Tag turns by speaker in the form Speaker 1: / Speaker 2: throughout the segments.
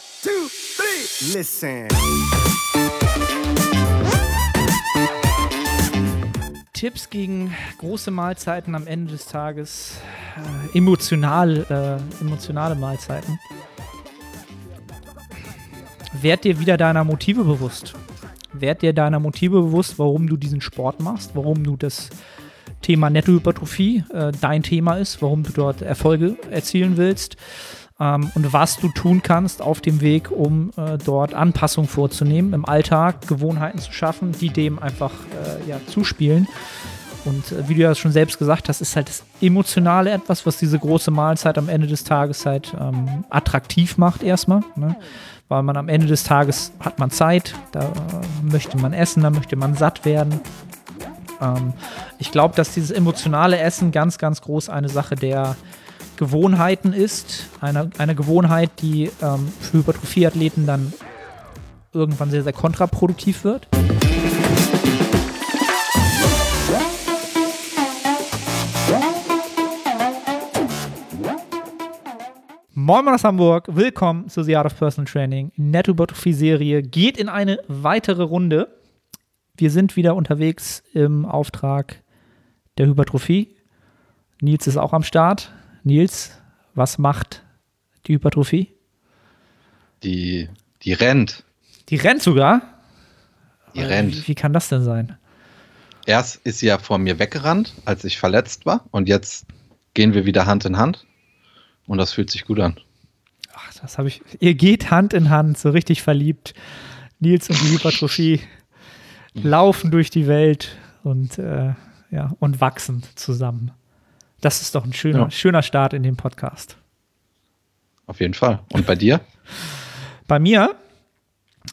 Speaker 1: One, two, three. Listen.
Speaker 2: Tipps gegen große Mahlzeiten am Ende des Tages, äh, emotional, äh, emotionale Mahlzeiten. Werd dir wieder deiner Motive bewusst. Werd dir deiner Motive bewusst, warum du diesen Sport machst, warum du das Thema Nettohypertrophie äh, dein Thema ist, warum du dort Erfolge erzielen willst ähm, und was du tun kannst auf dem Weg, um äh, dort Anpassungen vorzunehmen, im Alltag Gewohnheiten zu schaffen, die dem einfach äh, ja, zuspielen. Und äh, wie du ja schon selbst gesagt hast, ist halt das Emotionale etwas, was diese große Mahlzeit am Ende des Tages halt ähm, attraktiv macht erstmal. Ne? Weil man am Ende des Tages hat man Zeit, da äh, möchte man essen, da möchte man satt werden. Ähm, ich glaube, dass dieses emotionale Essen ganz, ganz groß eine Sache der Gewohnheiten ist. Eine, eine Gewohnheit, die ähm, für Hypertrophieathleten dann irgendwann sehr, sehr kontraproduktiv wird. Moin Moin aus Hamburg, willkommen zu The Art of Personal Training. Netto-Hypertrophie-Serie geht in eine weitere Runde. Wir sind wieder unterwegs im Auftrag der Hypertrophie. Nils ist auch am Start. Nils, was macht die Hypertrophie?
Speaker 3: Die, die rennt.
Speaker 2: Die rennt sogar?
Speaker 3: Die rennt.
Speaker 2: Wie, wie kann das denn sein?
Speaker 3: Erst ist sie ja vor mir weggerannt, als ich verletzt war. Und jetzt gehen wir wieder Hand in Hand. Und das fühlt sich gut an.
Speaker 2: Ach, das habe ich. Ihr geht Hand in Hand, so richtig verliebt. Nils und die Hypertrophie laufen durch die Welt und, äh, ja, und wachsen zusammen. Das ist doch ein schöner, ja. schöner Start in den Podcast.
Speaker 3: Auf jeden Fall. Und bei dir?
Speaker 2: bei mir?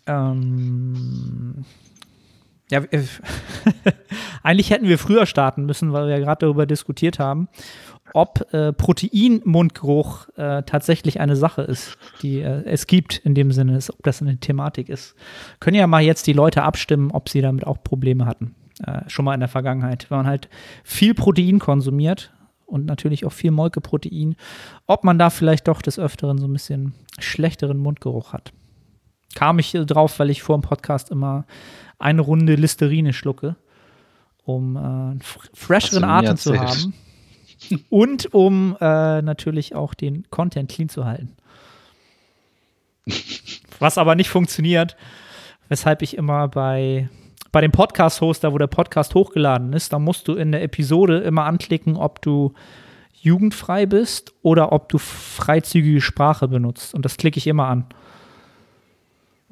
Speaker 2: Ähm, ja, äh, eigentlich hätten wir früher starten müssen, weil wir ja gerade darüber diskutiert haben, ob äh, Proteinmundgeruch äh, tatsächlich eine Sache ist, die äh, es gibt in dem Sinne, ist, ob das eine Thematik ist. Können ja mal jetzt die Leute abstimmen, ob sie damit auch Probleme hatten. Äh, schon mal in der Vergangenheit. Wenn man halt viel Protein konsumiert und natürlich auch viel Molkeprotein, ob man da vielleicht doch des Öfteren so ein bisschen schlechteren Mundgeruch hat. Kam ich drauf, weil ich vor dem Podcast immer eine Runde Listerine schlucke, um äh, einen fresheren Atem zu haben und um äh, natürlich auch den Content clean zu halten. Was aber nicht funktioniert, weshalb ich immer bei, bei dem Podcast-Hoster, wo der Podcast hochgeladen ist, da musst du in der Episode immer anklicken, ob du jugendfrei bist oder ob du freizügige Sprache benutzt. Und das klicke ich immer an.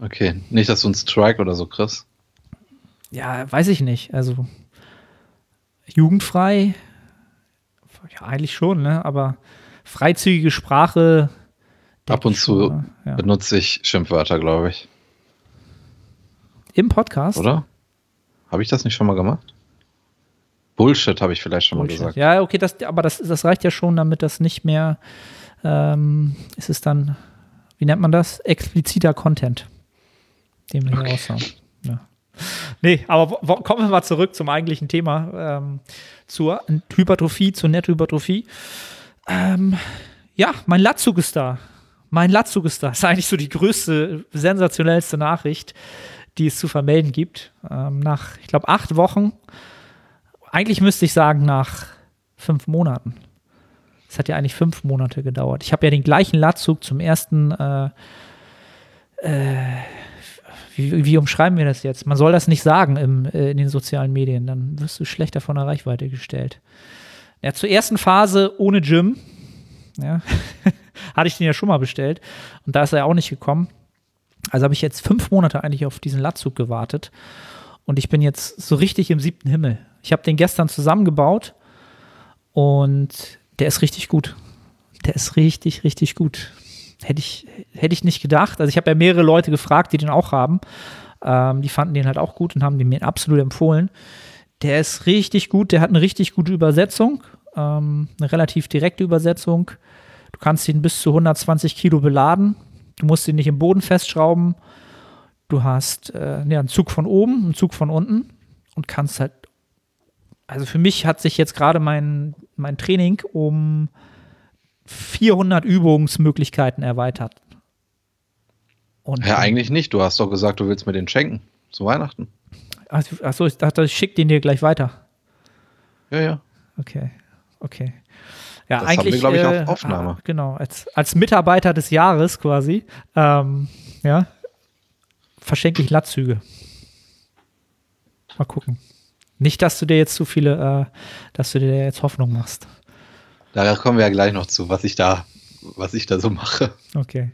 Speaker 3: Okay, nicht, dass du einen Strike oder so kriegst.
Speaker 2: Ja, weiß ich nicht. Also jugendfrei ja, eigentlich schon, ne? Aber freizügige Sprache.
Speaker 3: Ab und zu schon, ja. benutze ich Schimpfwörter, glaube ich.
Speaker 2: Im Podcast?
Speaker 3: Oder? Habe ich das nicht schon mal gemacht? Bullshit habe ich vielleicht schon Bullshit. mal gesagt.
Speaker 2: Ja, okay, das, aber das, das reicht ja schon, damit das nicht mehr, ähm, ist es dann, wie nennt man das? Expliziter Content, den wir okay. hier raushauen. Ja. Nee, aber kommen wir mal zurück zum eigentlichen Thema, ähm, zur Hypertrophie, zur Nettohypertrophie. Ähm, ja, mein Latzug ist da. Mein Latzug ist da. Das ist eigentlich so die größte, sensationellste Nachricht, die es zu vermelden gibt. Ähm, nach, ich glaube, acht Wochen, eigentlich müsste ich sagen, nach fünf Monaten. Es hat ja eigentlich fünf Monate gedauert. Ich habe ja den gleichen Latzug zum ersten äh, äh, wie, wie, umschreiben wir das jetzt? Man soll das nicht sagen im, äh, in den sozialen Medien, dann wirst du schlechter von der Reichweite gestellt. Ja, zur ersten Phase ohne Gym, ja, hatte ich den ja schon mal bestellt und da ist er ja auch nicht gekommen. Also habe ich jetzt fünf Monate eigentlich auf diesen Latzug gewartet und ich bin jetzt so richtig im siebten Himmel. Ich habe den gestern zusammengebaut und der ist richtig gut. Der ist richtig, richtig gut hätte ich, hätte ich nicht gedacht. Also ich habe ja mehrere Leute gefragt, die den auch haben. Ähm, die fanden den halt auch gut und haben den mir absolut empfohlen. Der ist richtig gut, der hat eine richtig gute Übersetzung, ähm, eine relativ direkte Übersetzung. Du kannst ihn bis zu 120 Kilo beladen. Du musst ihn nicht im Boden festschrauben. Du hast äh, ja, einen Zug von oben, einen Zug von unten und kannst halt. Also für mich hat sich jetzt gerade mein, mein Training um 400 Übungsmöglichkeiten erweitert. Und,
Speaker 3: Ja, eigentlich nicht. Du hast doch gesagt, du willst mir den schenken. Zu Weihnachten.
Speaker 2: Achso, ach so, ich dachte, ich schicke den dir gleich weiter.
Speaker 3: Ja, ja.
Speaker 2: Okay, okay. Ja,
Speaker 3: Das
Speaker 2: eigentlich.
Speaker 3: wir, glaub ich, auf
Speaker 2: äh,
Speaker 3: Aufnahme.
Speaker 2: ah, Genau, als, als Mitarbeiter des Jahres quasi, ähm, ja, verschenke ich Latzüge. Mal gucken. Nicht, dass du dir jetzt zu viele, äh, dass du dir jetzt Hoffnung machst.
Speaker 3: Da kommen wir ja gleich noch zu, was ich da, was ich da so mache.
Speaker 2: Okay.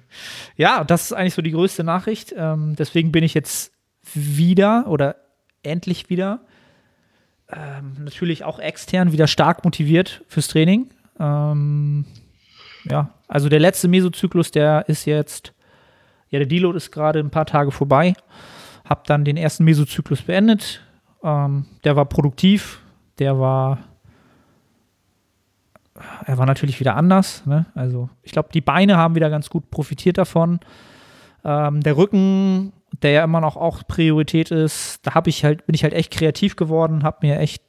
Speaker 2: Ja, das ist eigentlich so die größte Nachricht. Ähm, deswegen bin ich jetzt wieder oder endlich wieder ähm, natürlich auch extern wieder stark motiviert fürs Training. Ähm, ja, also der letzte Mesozyklus, der ist jetzt, ja, der Deload ist gerade ein paar Tage vorbei. Hab dann den ersten Mesozyklus beendet. Ähm, der war produktiv, der war er war natürlich wieder anders. Ne? Also ich glaube, die Beine haben wieder ganz gut profitiert davon. Ähm, der Rücken, der ja immer noch auch Priorität ist, da habe ich halt, bin ich halt echt kreativ geworden, habe mir echt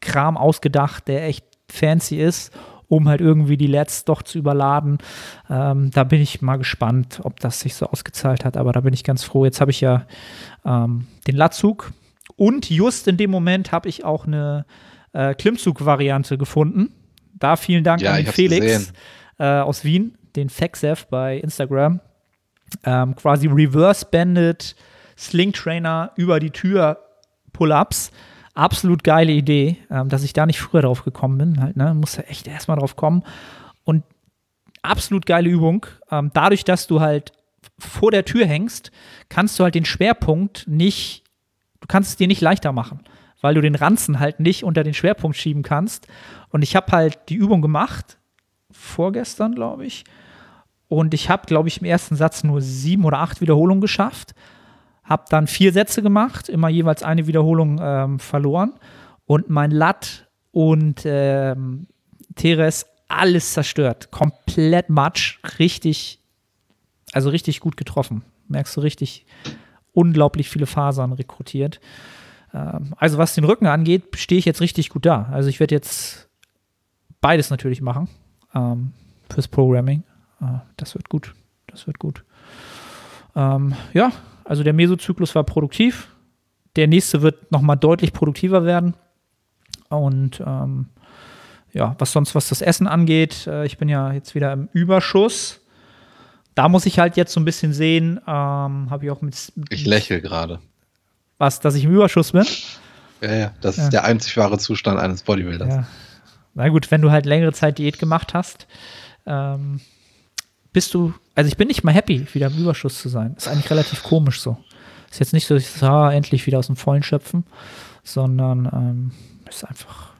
Speaker 2: Kram ausgedacht, der echt fancy ist, um halt irgendwie die Lets doch zu überladen. Ähm, da bin ich mal gespannt, ob das sich so ausgezahlt hat, aber da bin ich ganz froh. Jetzt habe ich ja ähm, den Latzug und just in dem Moment habe ich auch eine äh, Klimmzug-Variante gefunden. Da vielen Dank
Speaker 3: Ja,
Speaker 2: an Felix äh, aus Wien, den Fexef bei Instagram. Ähm, quasi reverse-banded Sling Trainer über die Tür Pull-ups. Absolut geile Idee, ähm, dass ich da nicht früher drauf gekommen bin. Halt, ne? Muss ja echt erstmal drauf kommen. Und absolut geile Übung. Ähm, dadurch, dass du halt vor der Tür hängst, kannst du halt den Schwerpunkt nicht, du kannst es dir nicht leichter machen, weil du den Ranzen halt nicht unter den Schwerpunkt schieben kannst. Und ich habe halt die Übung gemacht, vorgestern, glaube ich. Und ich habe, glaube ich, im ersten Satz nur sieben oder acht Wiederholungen geschafft. Habe dann vier Sätze gemacht, immer jeweils eine Wiederholung ähm, verloren. Und mein Lat und ähm, Teres alles zerstört. Komplett Matsch. Richtig, also richtig gut getroffen. Merkst du richtig unglaublich viele Fasern rekrutiert. Ähm, also was den Rücken angeht, stehe ich jetzt richtig gut da. Also ich werde jetzt beides natürlich machen ähm, fürs Programming. Äh, das wird gut. Das wird gut. Ähm, ja, also der Mesozyklus war produktiv. Der nächste wird nochmal deutlich produktiver werden. Und ähm, ja, was sonst, was das Essen angeht, äh, ich bin ja jetzt wieder im Überschuss. Da muss ich halt jetzt so ein bisschen sehen, ähm, habe ich auch mit
Speaker 3: Ich lächle gerade.
Speaker 2: was, dass ich im Überschuss bin.
Speaker 3: Ja, ja. Das
Speaker 2: Ja.
Speaker 3: ist der einzig wahre Zustand eines Bodybuilders.
Speaker 2: Ja. Na gut, wenn du halt längere Zeit Diät gemacht hast, ähm, bist du, also ich bin nicht mal happy, wieder im Überschuss zu sein. Ist eigentlich relativ komisch so. Ist jetzt nicht so, dass ich sage, ah, endlich wieder aus dem Vollen schöpfen, sondern ähm, ist einfach,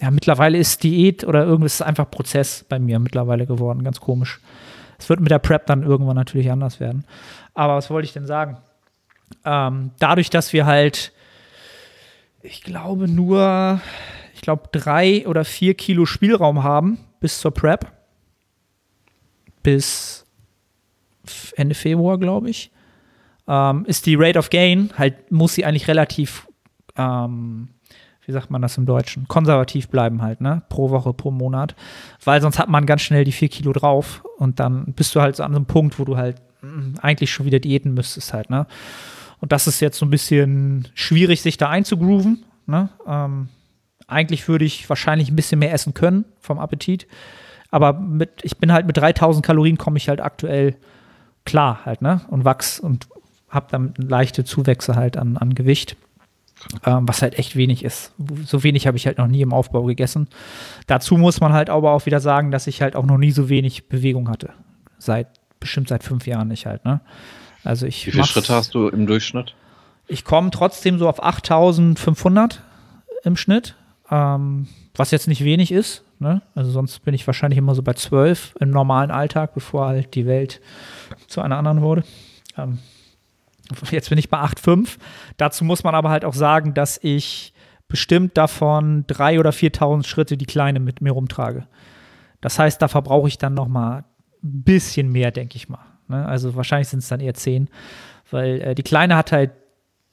Speaker 2: ja, mittlerweile ist Diät oder irgendwas ist einfach Prozess bei mir mittlerweile geworden, ganz komisch. Es wird mit der Prep dann irgendwann natürlich anders werden. Aber was wollte ich denn sagen? Ähm, dadurch, dass wir halt, ich glaube, nur, ich glaube, drei oder vier Kilo Spielraum haben bis zur Prep. Bis Ende Februar, glaube ich. Ähm, ist die Rate of Gain halt, muss sie eigentlich relativ, ähm, wie sagt man das im Deutschen, konservativ bleiben halt, ne? Pro Woche, pro Monat. Weil sonst hat man ganz schnell die vier Kilo drauf und dann bist du halt so an einem Punkt, wo du halt mm, eigentlich schon wieder diäten müsstest halt, ne? Und das ist jetzt so ein bisschen schwierig, sich da einzugrooven. Ne? Ähm, eigentlich würde ich wahrscheinlich ein bisschen mehr essen können vom Appetit. Aber mit, ich bin halt mit 3000 Kalorien komme ich halt aktuell klar halt, ne? Und wachs und habe dann leichte Zuwächse halt an, an Gewicht. Ähm, was halt echt wenig ist. So wenig habe ich halt noch nie im Aufbau gegessen. Dazu muss man halt aber auch wieder sagen, dass ich halt auch noch nie so wenig Bewegung hatte. Seit, bestimmt seit fünf Jahren nicht halt, ne? Also ich
Speaker 3: Wie viele Schritte hast du im Durchschnitt?
Speaker 2: ich komme trotzdem so auf 8500 im Schnitt, ähm, was jetzt nicht wenig ist. Ne? Also sonst bin ich wahrscheinlich immer so bei 12 im normalen Alltag, bevor halt die Welt zu einer anderen wurde. Ähm, jetzt bin ich bei 8,5. Dazu muss man aber halt auch sagen, dass ich bestimmt davon 3.000 oder 4.000 Schritte die kleine mit mir rumtrage. Das heißt, da verbrauche ich dann noch mal ein bisschen mehr, denke ich mal. Ne? Also wahrscheinlich sind es dann eher 10, weil äh, die Kleine hat halt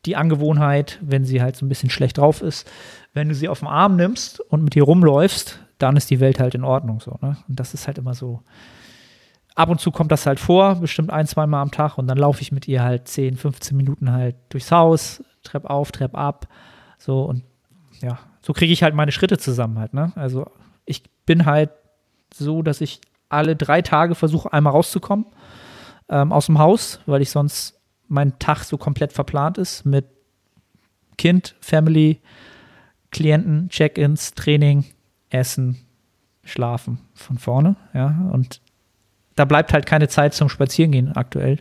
Speaker 2: die Angewohnheit, wenn sie halt so ein bisschen schlecht drauf ist, wenn du sie auf den Arm nimmst und mit ihr rumläufst, dann ist die Welt halt in Ordnung so. Ne? Und das ist halt immer so ab und zu kommt das halt vor, bestimmt ein, zwei Mal am Tag und dann laufe ich mit ihr halt 10, 15 Minuten halt durchs Haus, Trepp auf, Trepp ab, so und ja, so kriege ich halt meine Schritte zusammen halt, ne? Also ich bin halt so, dass ich alle drei Tage versuche, einmal rauszukommen ähm, aus dem Haus, weil ich sonst mein Tag so komplett verplant ist mit Kind, Family, Klienten, Check-ins, Training, Essen, Schlafen von vorne, ja, und da bleibt halt keine Zeit zum Spazierengehen aktuell.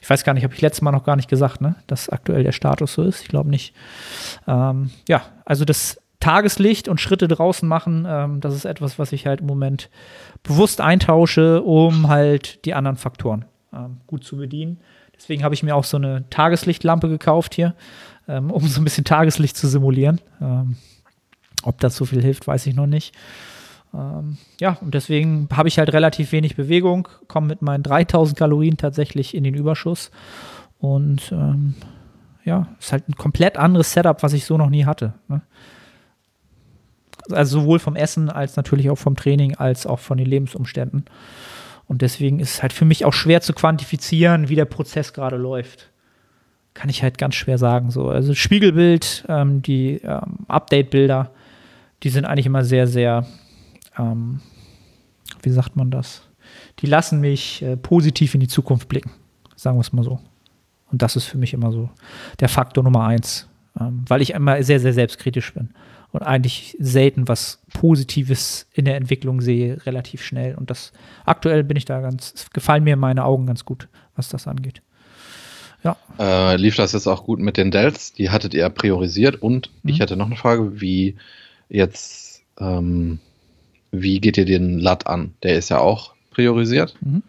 Speaker 2: Ich weiß gar nicht, habe ich letztes Mal noch gar nicht gesagt, ne, dass aktuell der Status so ist. Ich glaube nicht. Ähm, ja, also das Tageslicht und Schritte draußen machen, ähm, das ist etwas, was ich halt im Moment bewusst eintausche, um halt die anderen Faktoren ähm, gut zu bedienen. Deswegen habe ich mir auch so eine Tageslichtlampe gekauft hier, ähm, um so ein bisschen Tageslicht zu simulieren. Ob das so viel hilft, weiß ich noch nicht. Ähm, ja, und deswegen habe ich halt relativ wenig Bewegung, komme mit meinen 3000 Kalorien tatsächlich in den Überschuss. Und ähm, ja, ist halt ein komplett anderes Setup, was ich so noch nie hatte. Ne? Also sowohl vom Essen als natürlich auch vom Training als auch von den Lebensumständen. Und deswegen ist es halt für mich auch schwer zu quantifizieren, wie der Prozess gerade läuft. Kann ich halt ganz schwer sagen. So. Also Spiegelbild, ähm, die ähm, Update-Bilder, die sind eigentlich immer sehr, sehr ähm, wie sagt man das? Die lassen mich äh, positiv in die Zukunft blicken, sagen wir es mal so. Und das ist für mich immer so der Faktor Nummer eins, ähm, weil ich immer sehr, sehr selbstkritisch bin und eigentlich selten was Positives in der Entwicklung sehe, relativ schnell. Und das aktuell bin ich da ganz, es gefallen mir meine Augen ganz gut, was das angeht.
Speaker 3: Ja. Äh, lief das jetzt auch gut mit den Dells? Die hattet ihr priorisiert und mhm. ich hatte noch eine Frage, wie jetzt ähm, wie geht ihr den LAT an? Der ist ja auch priorisiert. Mhm.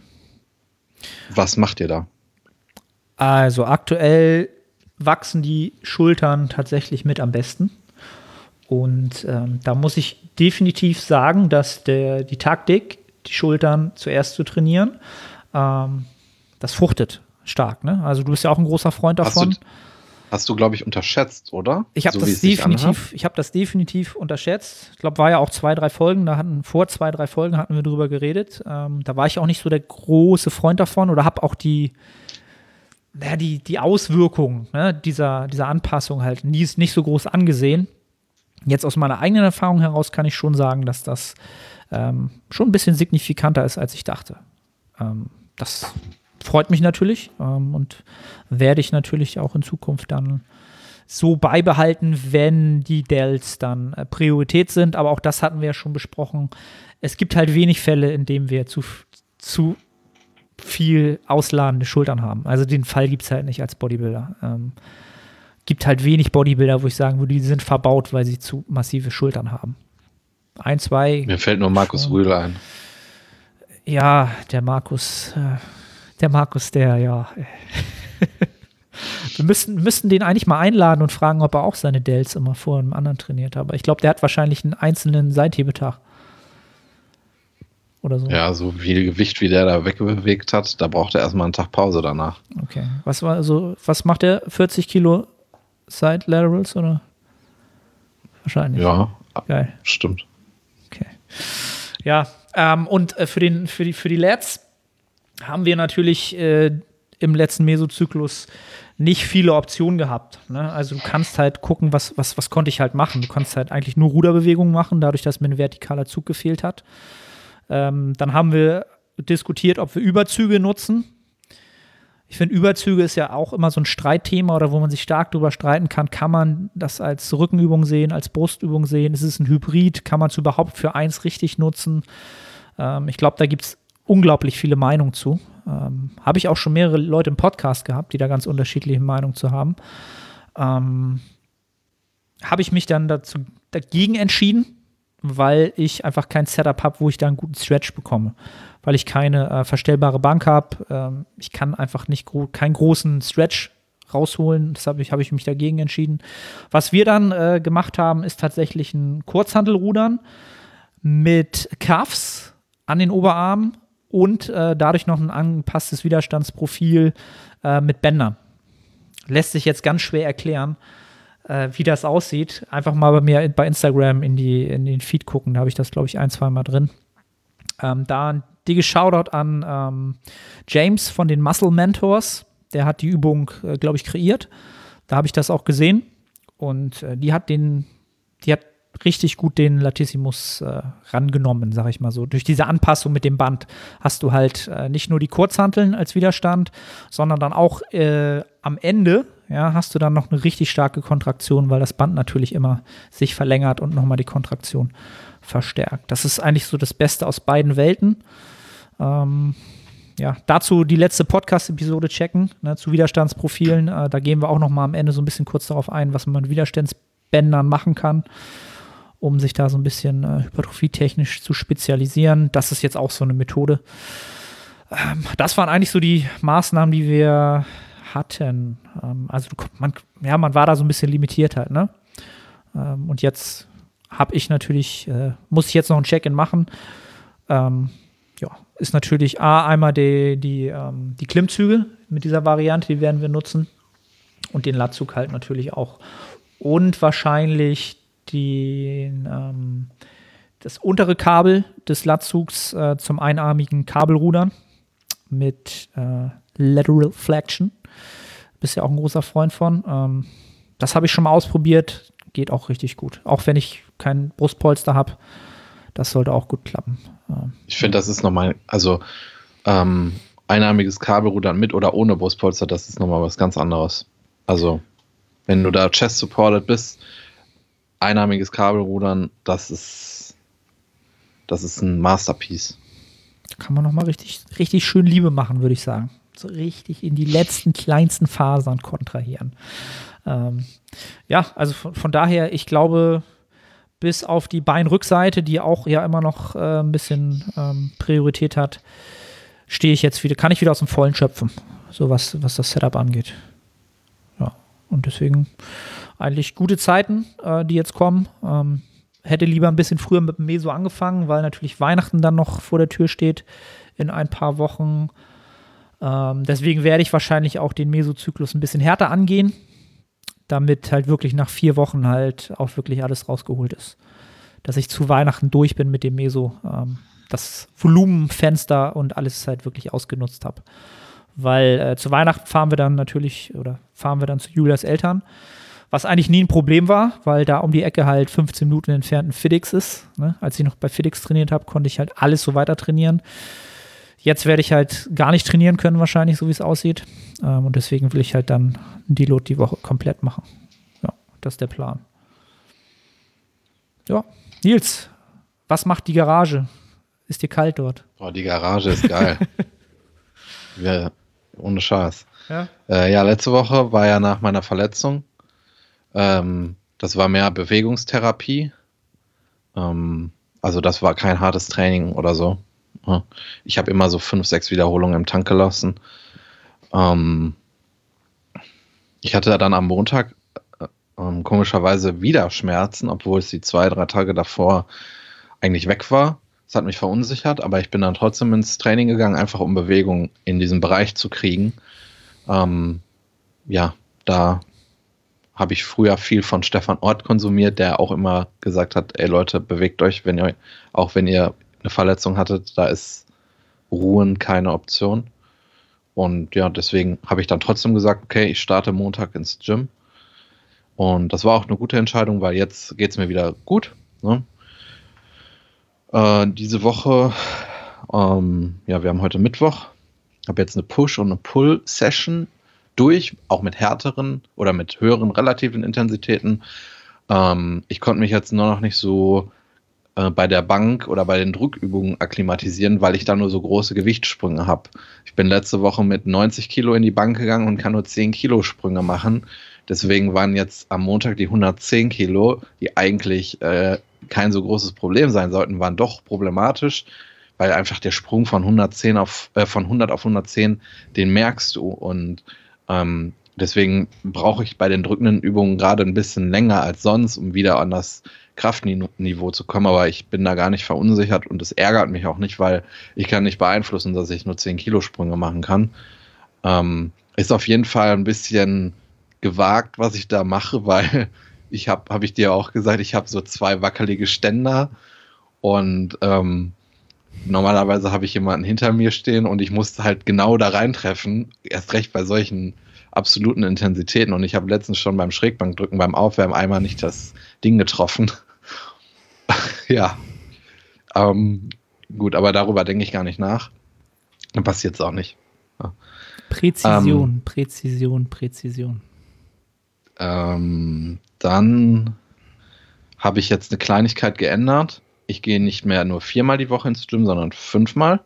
Speaker 3: Was macht ihr da?
Speaker 2: Also aktuell wachsen die Schultern tatsächlich mit am besten. Und ähm, da muss ich definitiv sagen, dass der, die Taktik, die Schultern zuerst zu trainieren, ähm, das fruchtet stark. Ne? Also du bist ja auch ein großer Freund davon.
Speaker 3: Hast du, Hast du, glaube ich, unterschätzt, oder?
Speaker 2: Ich habe so das definitiv, ich habe das definitiv unterschätzt. Ich glaube, war ja auch zwei, drei Folgen, da hatten vor zwei, drei Folgen hatten wir drüber geredet. Ähm, da war ich auch nicht so der große Freund davon oder habe auch die, ja, die, die Auswirkungen ne, dieser, dieser Anpassung halt nie, nicht so groß angesehen. Jetzt aus meiner eigenen Erfahrung heraus kann ich schon sagen, dass das ähm, schon ein bisschen signifikanter ist, als ich dachte. Ähm, das freut mich natürlich ähm, und werde ich natürlich auch in Zukunft dann so beibehalten, wenn die Dells dann äh, Priorität sind. Aber auch das hatten wir ja schon besprochen. Es gibt halt wenig Fälle, in denen wir zu, zu viel ausladende Schultern haben. Also den Fall gibt es halt nicht als Bodybuilder. Ähm, gibt halt wenig Bodybuilder, wo ich sagen würde, die sind verbaut, weil sie zu massive Schultern haben. Ein, zwei.
Speaker 3: Mir fällt nur Markus Rühle ein.
Speaker 2: Ja, der Markus. Äh, der Markus, der, ja. Wir müssten, müssten den eigentlich mal einladen und fragen, ob er auch seine Dells immer vor einem anderen trainiert. Aber ich glaube, der hat wahrscheinlich einen einzelnen Seithebetag. Oder so.
Speaker 3: Ja, so viel Gewicht, wie der da wegbewegt hat, da braucht er erstmal einen Tag Pause danach.
Speaker 2: Okay. Was war also, was macht der? 40 Kilo Side Laterals oder? Wahrscheinlich.
Speaker 3: Ja, Geil. stimmt.
Speaker 2: Okay. Ja, ähm, und äh, für, den, für, die, für die Lads haben wir natürlich äh, im letzten Mesozyklus nicht viele Optionen gehabt. Ne? Also du kannst halt gucken, was, was, was konnte ich halt machen. Du kannst halt eigentlich nur Ruderbewegungen machen, dadurch, dass mir ein vertikaler Zug gefehlt hat. Ähm, dann haben wir diskutiert, ob wir Überzüge nutzen. Ich finde, Überzüge ist ja auch immer so ein Streitthema oder wo man sich stark drüber streiten kann. Kann man das als Rückenübung sehen, als Brustübung sehen? Ist es ein Hybrid? Kann man es überhaupt für eins richtig nutzen? Ähm, ich glaube, da gibt es unglaublich viele Meinungen zu. Ähm, Habe ich auch schon mehrere Leute im Podcast gehabt, die da ganz unterschiedliche Meinungen zu haben. Ähm, Habe ich mich dann dazu, dagegen entschieden, weil ich einfach kein Setup habe, wo ich da einen guten Stretch bekomme. Weil ich keine äh, verstellbare Bank habe. Ähm, ich kann einfach nicht gro keinen großen Stretch rausholen. Deshalb habe ich, mich dagegen entschieden. Was wir dann äh, gemacht haben, ist tatsächlich ein Kurzhantelrudern mit Cuffs an den Oberarmen und äh, dadurch noch ein angepasstes Widerstandsprofil äh, mit Bändern. Lässt sich jetzt ganz schwer erklären, äh, wie das aussieht. Einfach mal bei mir bei Instagram in, die, in den Feed gucken, da habe ich das, glaube ich, ein, zwei Mal drin. Ähm, da dicke Shoutout an ähm, James von den Muscle Mentors. Der hat die Übung, äh, glaube ich, kreiert. Da habe ich das auch gesehen. Und äh, die hat den, die hat richtig gut den Latissimus äh, rangenommen, sag ich mal so. Durch diese Anpassung mit dem Band hast du halt äh, nicht nur die Kurzhanteln als Widerstand, sondern dann auch äh, am Ende, ja, hast du dann noch eine richtig starke Kontraktion, weil das Band natürlich immer sich verlängert und nochmal die Kontraktion verstärkt. Das ist eigentlich so das Beste aus beiden Welten. Ähm, ja, dazu die letzte Podcast-Episode checken, ne, zu Widerstandsprofilen. Äh, da gehen wir auch noch mal am Ende so ein bisschen kurz darauf ein, was man mit Widerstandsbändern machen kann um sich da so ein bisschen äh, hypertrophietechnisch zu spezialisieren. Das ist jetzt auch so eine Methode. Ähm, das waren eigentlich so die Maßnahmen, die wir hatten. Ähm, also man, ja, man war da so ein bisschen limitiert halt, ne? Ähm, und jetzt habe ich natürlich, äh, muss ich jetzt noch ein Check-in machen. Ähm, ja, ist natürlich A, einmal die, die, ähm, die Klimmzüge mit dieser Variante, die werden wir nutzen. Und den Latzug halt natürlich auch. Und wahrscheinlich den, ähm, das untere Kabel des Latzugs äh, zum einarmigen Kabelrudern mit äh, Lateral Flexion. Bist ja auch ein großer Freund von. Ähm, das habe ich schon mal ausprobiert. Geht auch richtig gut. Auch wenn ich kein Brustpolster habe. Das sollte auch gut klappen.
Speaker 3: Ähm, ich finde, das ist nochmal, also ähm, einarmiges Kabelrudern mit oder ohne Brustpolster, das ist nochmal was ganz anderes. Also, wenn du da Chest supported bist, einarmiges Kabelrudern, das ist, das ist ein Masterpiece.
Speaker 2: Da kann man nochmal richtig, richtig schön Liebe machen, würde ich sagen. So richtig in die letzten kleinsten Fasern kontrahieren. Ähm, ja, also von, von, daher, ich glaube, bis auf die Beinrückseite, die auch ja immer noch äh, ein bisschen ähm, Priorität hat, stehe ich jetzt wieder, kann ich wieder aus dem Vollen schöpfen, so was, was das Setup angeht. Ja, und deswegen eigentlich gute Zeiten, äh, die jetzt kommen. Ähm, hätte lieber ein bisschen früher mit dem Meso angefangen, weil natürlich Weihnachten dann noch vor der Tür steht in ein paar Wochen. Ähm, deswegen werde ich wahrscheinlich auch den Mesozyklus ein bisschen härter angehen, damit halt wirklich nach vier Wochen halt auch wirklich alles rausgeholt ist. Dass ich zu Weihnachten durch bin mit dem Meso, ähm, das Volumenfenster und alles halt wirklich ausgenutzt habe. Weil äh, zu Weihnachten fahren wir dann natürlich oder fahren wir dann zu Julias Eltern was eigentlich nie ein Problem war, weil da um die Ecke halt 15 Minuten entfernt ein FedEx ist. Ne? Als ich noch bei FedEx trainiert habe, konnte ich halt alles so weiter trainieren. Jetzt werde ich halt gar nicht trainieren können, wahrscheinlich, so wie es aussieht. Ähm, und deswegen will ich halt dann ein Deload die Woche komplett machen. Ja, das ist der Plan. Ja, Nils, was macht die Garage? Ist dir kalt dort?
Speaker 3: Boah, die Garage ist geil. ja, ohne Scheiß. Ja? Äh, ja, letzte Woche war ja nach meiner Verletzung ähm, das war mehr Bewegungstherapie. Ähm, also das war kein hartes Training oder so. Ich habe immer so fünf, sechs Wiederholungen im Tank gelassen. Ähm, ich hatte dann am Montag äh, ähm, komischerweise wieder Schmerzen, obwohl es die zwei, drei Tage davor eigentlich weg war. Das hat mich verunsichert, aber ich bin dann trotzdem ins Training gegangen, einfach um Bewegung in diesem Bereich zu kriegen. Ähm, ja, da habe ich früher viel von Stefan Ort konsumiert, der auch immer gesagt hat, ey Leute, bewegt euch, wenn ihr, auch wenn ihr eine Verletzung hattet, da ist Ruhen keine Option. Und ja, deswegen habe ich dann trotzdem gesagt, okay, ich starte Montag ins Gym. Und das war auch eine gute Entscheidung, weil jetzt geht es mir wieder gut. Ne? Äh, diese Woche, ähm, ja, wir haben heute Mittwoch, habe jetzt eine Push- und eine Pull-Session durch, auch mit härteren oder mit höheren relativen Intensitäten. Ähm, ich konnte mich jetzt nur noch nicht so äh, bei der Bank oder bei den Drückübungen akklimatisieren, weil ich da nur so große Gewichtssprünge habe. Ich bin letzte Woche mit 90 Kilo in die Bank gegangen und kann nur 10 Kilo Sprünge machen. Deswegen waren jetzt am Montag die 110 Kilo, die eigentlich äh, kein so großes Problem sein sollten, waren doch problematisch, weil einfach der Sprung von 110 auf äh, von 100 auf 110, den merkst du und ähm, deswegen brauche ich bei den drückenden Übungen gerade ein bisschen länger als sonst, um wieder an das Kraftniveau zu kommen. Aber ich bin da gar nicht verunsichert und es ärgert mich auch nicht, weil ich kann nicht beeinflussen, dass ich nur 10 Kilo Sprünge machen kann. Ähm, ist auf jeden Fall ein bisschen gewagt, was ich da mache, weil ich habe, habe ich dir auch gesagt, ich habe so zwei wackelige Ständer und ähm, normalerweise habe ich jemanden hinter mir stehen und ich musste halt genau da reintreffen. Erst recht bei solchen absoluten Intensitäten. Und ich habe letztens schon beim Schrägbankdrücken, beim Aufwärmen einmal nicht das Ding getroffen. ja. Ähm, gut, aber darüber denke ich gar nicht nach. Dann passiert es auch nicht. Ja.
Speaker 2: Präzision, ähm, Präzision, Präzision.
Speaker 3: Ähm, dann habe ich jetzt eine Kleinigkeit geändert. Ich gehe nicht mehr nur viermal die Woche ins Gym, sondern fünfmal.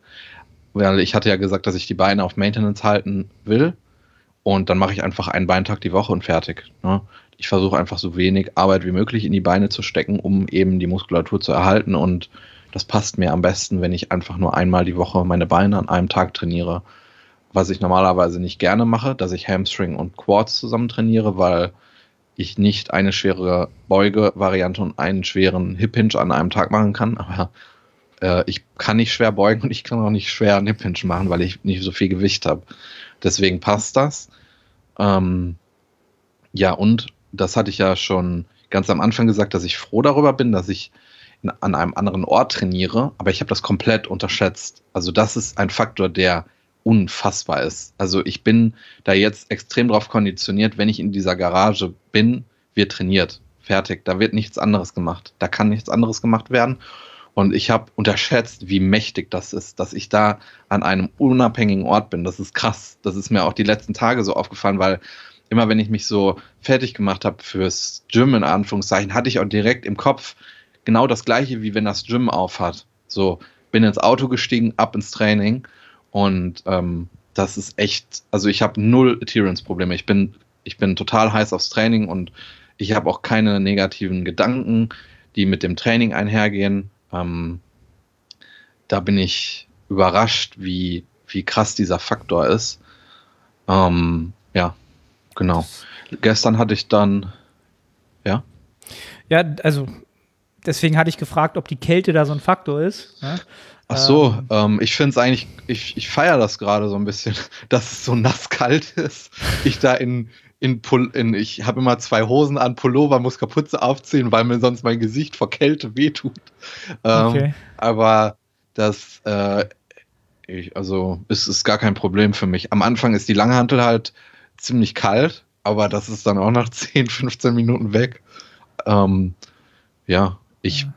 Speaker 3: Weil ich hatte ja gesagt, dass ich die Beine auf Maintenance halten will. Und dann mache ich einfach einen Beintag die Woche und fertig. Ne? Ich versuche einfach so wenig Arbeit wie möglich in die Beine zu stecken, um eben die Muskulatur zu erhalten. Und das passt mir am besten, wenn ich einfach nur einmal die Woche meine Beine an einem Tag trainiere. Was ich normalerweise nicht gerne mache, dass ich Hamstring und Quads zusammen trainiere, weil ich nicht eine schwere Beuge-Variante und einen schweren Hip-Hinge an einem Tag machen kann. Aber äh, ich kann nicht schwer beugen und ich kann auch nicht schwer einen Hip-Hinge machen, weil ich nicht so viel Gewicht habe. Deswegen passt das. Ähm, ja, und das hatte ich ja schon ganz am Anfang gesagt, dass ich froh darüber bin, dass ich in, an einem anderen Ort trainiere, aber ich habe das komplett unterschätzt. Also das ist ein Faktor, der unfassbar ist. Also ich bin da jetzt extrem drauf konditioniert, wenn ich in dieser Garage bin, wird trainiert. Fertig. Da wird nichts anderes gemacht. Da kann nichts anderes gemacht werden. Und ich habe unterschätzt, wie mächtig das ist, dass ich da an einem unabhängigen Ort bin. Das ist krass. Das ist mir auch die letzten Tage so aufgefallen, weil immer wenn ich mich so fertig gemacht habe fürs Gym in Anführungszeichen, hatte ich auch direkt im Kopf genau das gleiche, wie wenn das Gym aufhat. So, bin ins Auto gestiegen, ab ins Training und ähm, das ist echt, also ich habe null Adherence-Probleme. Ich bin, ich bin total heiß aufs Training und ich habe auch keine negativen Gedanken, die mit dem Training einhergehen. Ähm, da bin ich überrascht, wie, wie krass dieser Faktor ist. Ähm, ja, genau. Gestern hatte ich dann, ja.
Speaker 2: Ja, also deswegen hatte ich gefragt, ob die Kälte da so ein Faktor ist. Ja?
Speaker 3: Ach so, ähm, ähm ich finde es eigentlich, ich, ich feiere das gerade so ein bisschen, dass es so nass kalt ist. Ich da in, in, in ich habe immer zwei Hosen an, Pullover, muss Kapuze aufziehen, weil mir sonst mein Gesicht vor Kälte wehtut. Ähm, okay. Aber das, äh, ich, also, es ist gar kein Problem für mich. Am Anfang ist die Langhantel halt ziemlich kalt, aber das ist dann auch nach 10, 15 Minuten weg. Ähm, ja, ich,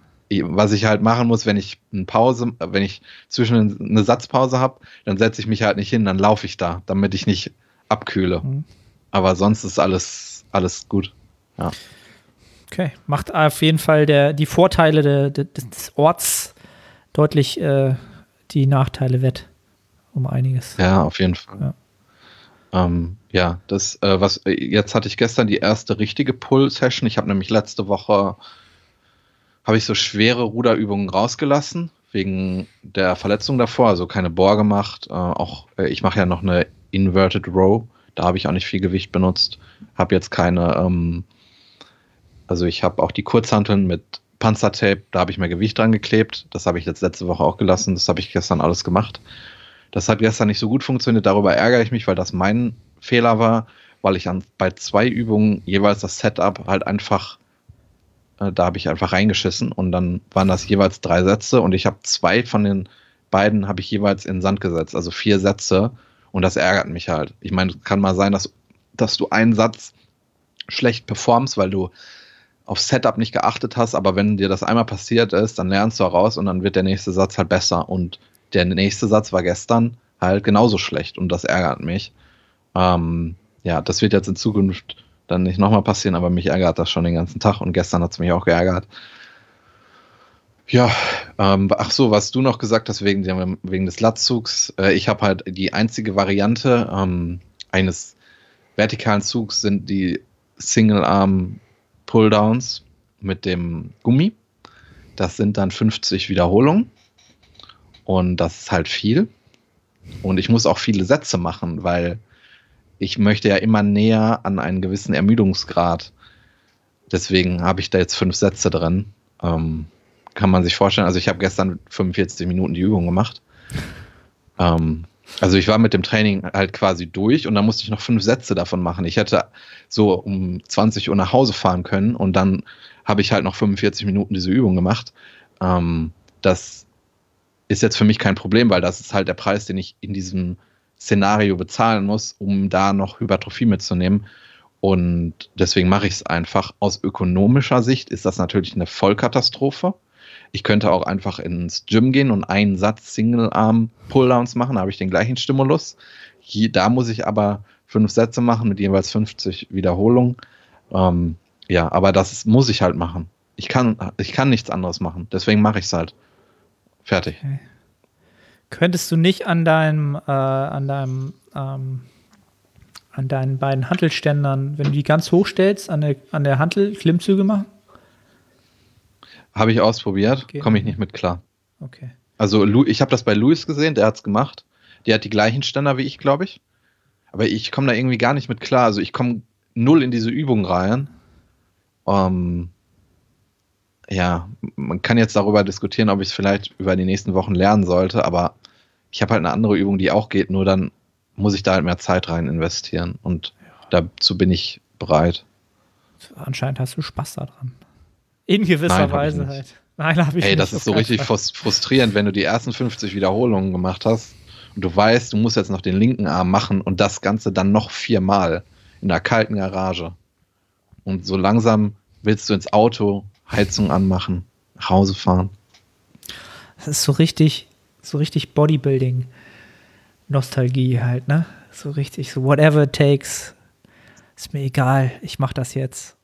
Speaker 3: was ich halt machen muss, wenn ich eine Pause, wenn ich zwischen eine Satzpause habe, dann setze ich mich halt nicht hin, dann laufe ich da, damit ich nicht abkühle. Mhm. Aber sonst ist alles, alles gut. Ja.
Speaker 2: Okay, macht auf jeden Fall der, die Vorteile der, der, des Orts deutlich äh, die Nachteile wett. Um einiges.
Speaker 3: Ja, auf jeden Fall. Ja, ähm, ja das, äh, was, äh, jetzt hatte ich gestern die erste richtige Pull-Session. Ich habe nämlich letzte Woche habe ich so schwere Ruderübungen rausgelassen, wegen der Verletzung davor, also keine Bohr gemacht. Äh, auch äh, ich mache ja noch eine Inverted Row da habe ich auch nicht viel Gewicht benutzt. Habe jetzt keine, ähm, also ich habe auch die Kurzhanteln mit Panzertape, da habe ich mehr Gewicht dran geklebt. Das habe ich jetzt letzte Woche auch gelassen. Das habe ich gestern alles gemacht. Das hat gestern nicht so gut funktioniert. Darüber ärgere ich mich, weil das mein Fehler war, weil ich an, bei zwei Übungen jeweils das Setup halt einfach, äh, da habe ich einfach reingeschissen und dann waren das jeweils drei Sätze und ich habe zwei von den beiden habe ich jeweils in Sand gesetzt, also vier Sätze und das ärgert mich halt. Ich meine, es kann mal sein, dass, dass du einen Satz schlecht performst, weil du auf Setup nicht geachtet hast, aber wenn dir das einmal passiert ist, dann lernst du heraus und dann wird der nächste Satz halt besser. Und der nächste Satz war gestern halt genauso schlecht und das ärgert mich. Ähm, ja, das wird jetzt in Zukunft dann nicht nochmal passieren, aber mich ärgert das schon den ganzen Tag und gestern hat es mich auch geärgert. Ja, ähm, ach so, was du noch gesagt hast wegen, der, wegen des Latzzugs. Äh, ich habe halt die einzige Variante ähm, eines vertikalen Zugs sind die Single-Arm Pulldowns mit dem Gummi. Das sind dann 50 Wiederholungen und das ist halt viel. Und ich muss auch viele Sätze machen, weil ich möchte ja immer näher an einen gewissen Ermüdungsgrad. Deswegen habe ich da jetzt fünf Sätze drin. Ähm, kann man sich vorstellen. Also ich habe gestern 45 Minuten die Übung gemacht. Ähm, also ich war mit dem Training halt quasi durch und dann musste ich noch fünf Sätze davon machen. Ich hätte so um 20 Uhr nach Hause fahren können und dann habe ich halt noch 45 Minuten diese Übung gemacht. Ähm, das ist jetzt für mich kein Problem, weil das ist halt der Preis, den ich in diesem Szenario bezahlen muss, um da noch Hypertrophie mitzunehmen. Und deswegen mache ich es einfach. Aus ökonomischer Sicht ist das natürlich eine Vollkatastrophe. Ich könnte auch einfach ins Gym gehen und einen Satz Single-Arm-Pulldowns machen, da habe ich den gleichen Stimulus. Hier, da muss ich aber fünf Sätze machen mit jeweils 50 Wiederholungen. Ähm, ja, aber das muss ich halt machen. Ich kann, ich kann nichts anderes machen. Deswegen mache ich es halt. Fertig. Okay.
Speaker 2: Könntest du nicht an deinem, äh, an deinem, ähm, an deinen beiden Hantelständern, wenn du die ganz hoch stellst, an der, an der Hantel Klimmzüge machen?
Speaker 3: Habe ich ausprobiert, okay. komme ich nicht mit klar.
Speaker 2: Okay.
Speaker 3: Also ich habe das bei Luis gesehen, der hat es gemacht. Der hat die gleichen Ständer wie ich, glaube ich. Aber ich komme da irgendwie gar nicht mit klar. Also ich komme null in diese Übung rein. Ähm, ja, man kann jetzt darüber diskutieren, ob ich es vielleicht über die nächsten Wochen lernen sollte, aber ich habe halt eine andere Übung, die auch geht, nur dann muss ich da halt mehr Zeit rein investieren und ja. dazu bin ich bereit.
Speaker 2: Anscheinend hast du Spaß daran. In gewisser Nein, Weise halt.
Speaker 3: Nein, habe ich Ey, nicht. Das ist so richtig frustrierend, wenn du die ersten 50 Wiederholungen gemacht hast und du weißt, du musst jetzt noch den linken Arm machen und das Ganze dann noch viermal in der kalten Garage. Und so langsam willst du ins Auto, Heizung anmachen, nach Hause fahren.
Speaker 2: Das ist so richtig, so richtig Bodybuilding. Nostalgie halt, ne? So richtig, so whatever it takes. Ist mir egal, ich mach das jetzt.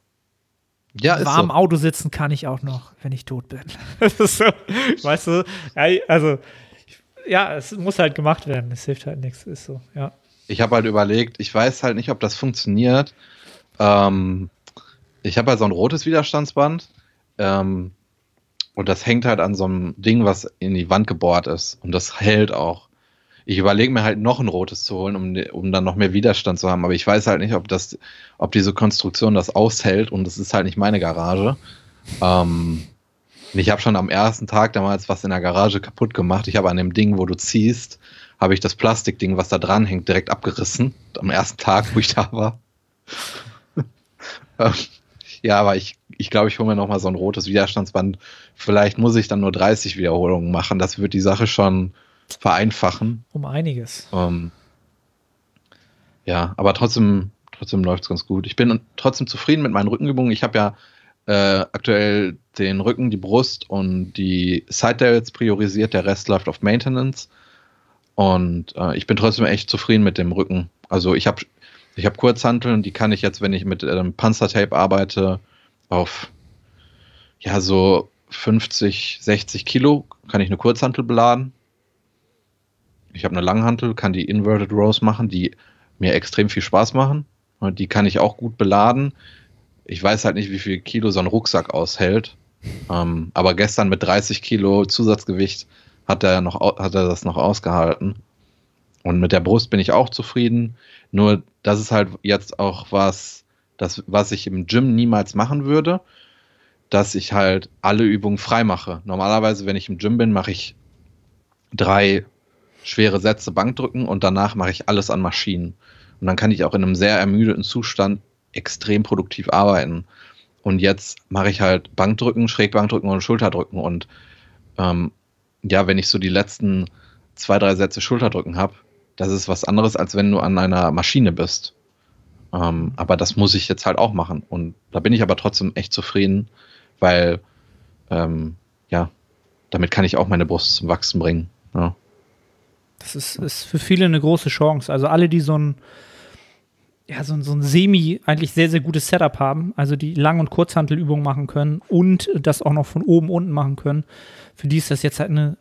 Speaker 3: Ja, ist
Speaker 2: warm so. Auto sitzen kann ich auch noch, wenn ich tot bin. das ist so, weißt du, also ja, es muss halt gemacht werden. Es hilft halt nichts. Ist so, ja.
Speaker 3: Ich habe halt überlegt, ich weiß halt nicht, ob das funktioniert. Ähm, ich habe halt so ein rotes Widerstandsband ähm, und das hängt halt an so einem Ding, was in die Wand gebohrt ist und das hält auch. Ich überlege mir halt noch ein rotes zu holen, um, um dann noch mehr Widerstand zu haben, aber ich weiß halt nicht, ob das, ob diese Konstruktion das aushält und das ist halt nicht meine Garage. Ähm, ich habe schon am ersten Tag damals was in der Garage kaputt gemacht. Ich habe an dem Ding, wo du ziehst, habe ich das Plastikding, was da dran hängt, direkt abgerissen. Am ersten Tag, wo ich da war. Ähm, ja, aber ich, ich glaube, ich hole mir nochmal so ein rotes Widerstandsband. Vielleicht muss ich dann nur 30 Wiederholungen machen. Das wird die Sache schon vereinfachen.
Speaker 2: Um einiges.
Speaker 3: Ähm, ja, aber trotzdem, trotzdem läuft es ganz gut. Ich bin trotzdem zufrieden mit meinen Rückenübungen. Ich habe ja äh, aktuell den Rücken, die Brust und die Side Delts priorisiert. Der Rest läuft auf Maintenance. Und äh, ich bin trotzdem echt zufrieden mit dem Rücken. Also ich habe ich habe Kurzhanteln, die kann ich jetzt, wenn ich mit ähm, Panzertape arbeite, auf ja so 50, 60 Kilo kann ich eine Kurzhantel beladen. Ich habe eine Langhantel, kann die Inverted Rows machen, die mir extrem viel Spaß machen. Und die kann ich auch gut beladen. Ich weiß halt nicht, wie viel Kilo so ein Rucksack aushält. Ähm, aber gestern mit 30 Kilo Zusatzgewicht hat er, noch, hat er das noch ausgehalten. Und mit der Brust bin ich auch zufrieden. Nur, das ist halt jetzt auch was, das, was ich im Gym niemals machen würde, dass ich halt alle Übungen frei mache. Normalerweise, wenn ich im Gym bin, mache ich drei schwere Sätze Bankdrücken und danach mache ich alles an Maschinen. Und dann kann ich auch in einem sehr ermüdeten Zustand extrem produktiv arbeiten. Und jetzt mache ich halt Bankdrücken, Schrägbankdrücken und Schulterdrücken. Und ähm, ja, wenn ich so die letzten zwei, drei Sätze Schulterdrücken habe, das ist was anderes, als wenn du an einer Maschine bist. Ähm, aber das muss ich jetzt halt auch machen. Und da bin ich aber trotzdem echt zufrieden, weil ähm, ja, damit kann ich auch meine Brust zum Wachsen bringen. Ja.
Speaker 2: Das ist, ist für viele eine große Chance. Also alle, die so ein ja, so, so ein semi eigentlich sehr, sehr gutes Setup haben, also die Lang- und Kurzhantelübungen machen können und das auch noch von oben unten machen können, für die ist das jetzt halt eine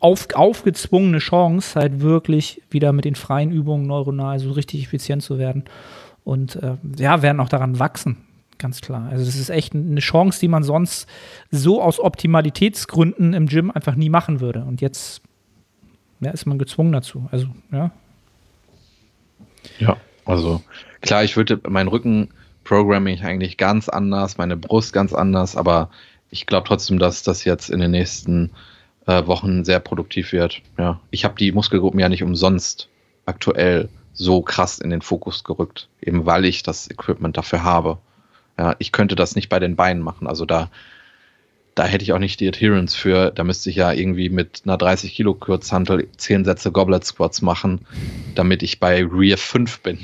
Speaker 2: auf, aufgezwungene Chance, halt wirklich wieder mit den freien Übungen neuronal so richtig effizient zu werden. Und äh, ja, werden auch daran wachsen, ganz klar. Also das ist echt eine Chance, die man sonst so aus Optimalitätsgründen im Gym einfach nie machen würde. Und jetzt ja, ist man gezwungen dazu. Also, ja.
Speaker 3: Ja. Also klar, ich würde mein Rücken programme ich eigentlich ganz anders, meine Brust ganz anders, aber ich glaube trotzdem, dass das jetzt in den nächsten äh, Wochen sehr produktiv wird. Ja, ich habe die Muskelgruppen ja nicht umsonst aktuell so krass in den Fokus gerückt, eben weil ich das Equipment dafür habe. Ja, ich könnte das nicht bei den Beinen machen. Also da, da hätte ich auch nicht die Adherence für. Da müsste ich ja irgendwie mit einer 30 Kilo Kurzhantel 10 Sätze Goblet Squats machen, damit ich bei Rear 5 bin.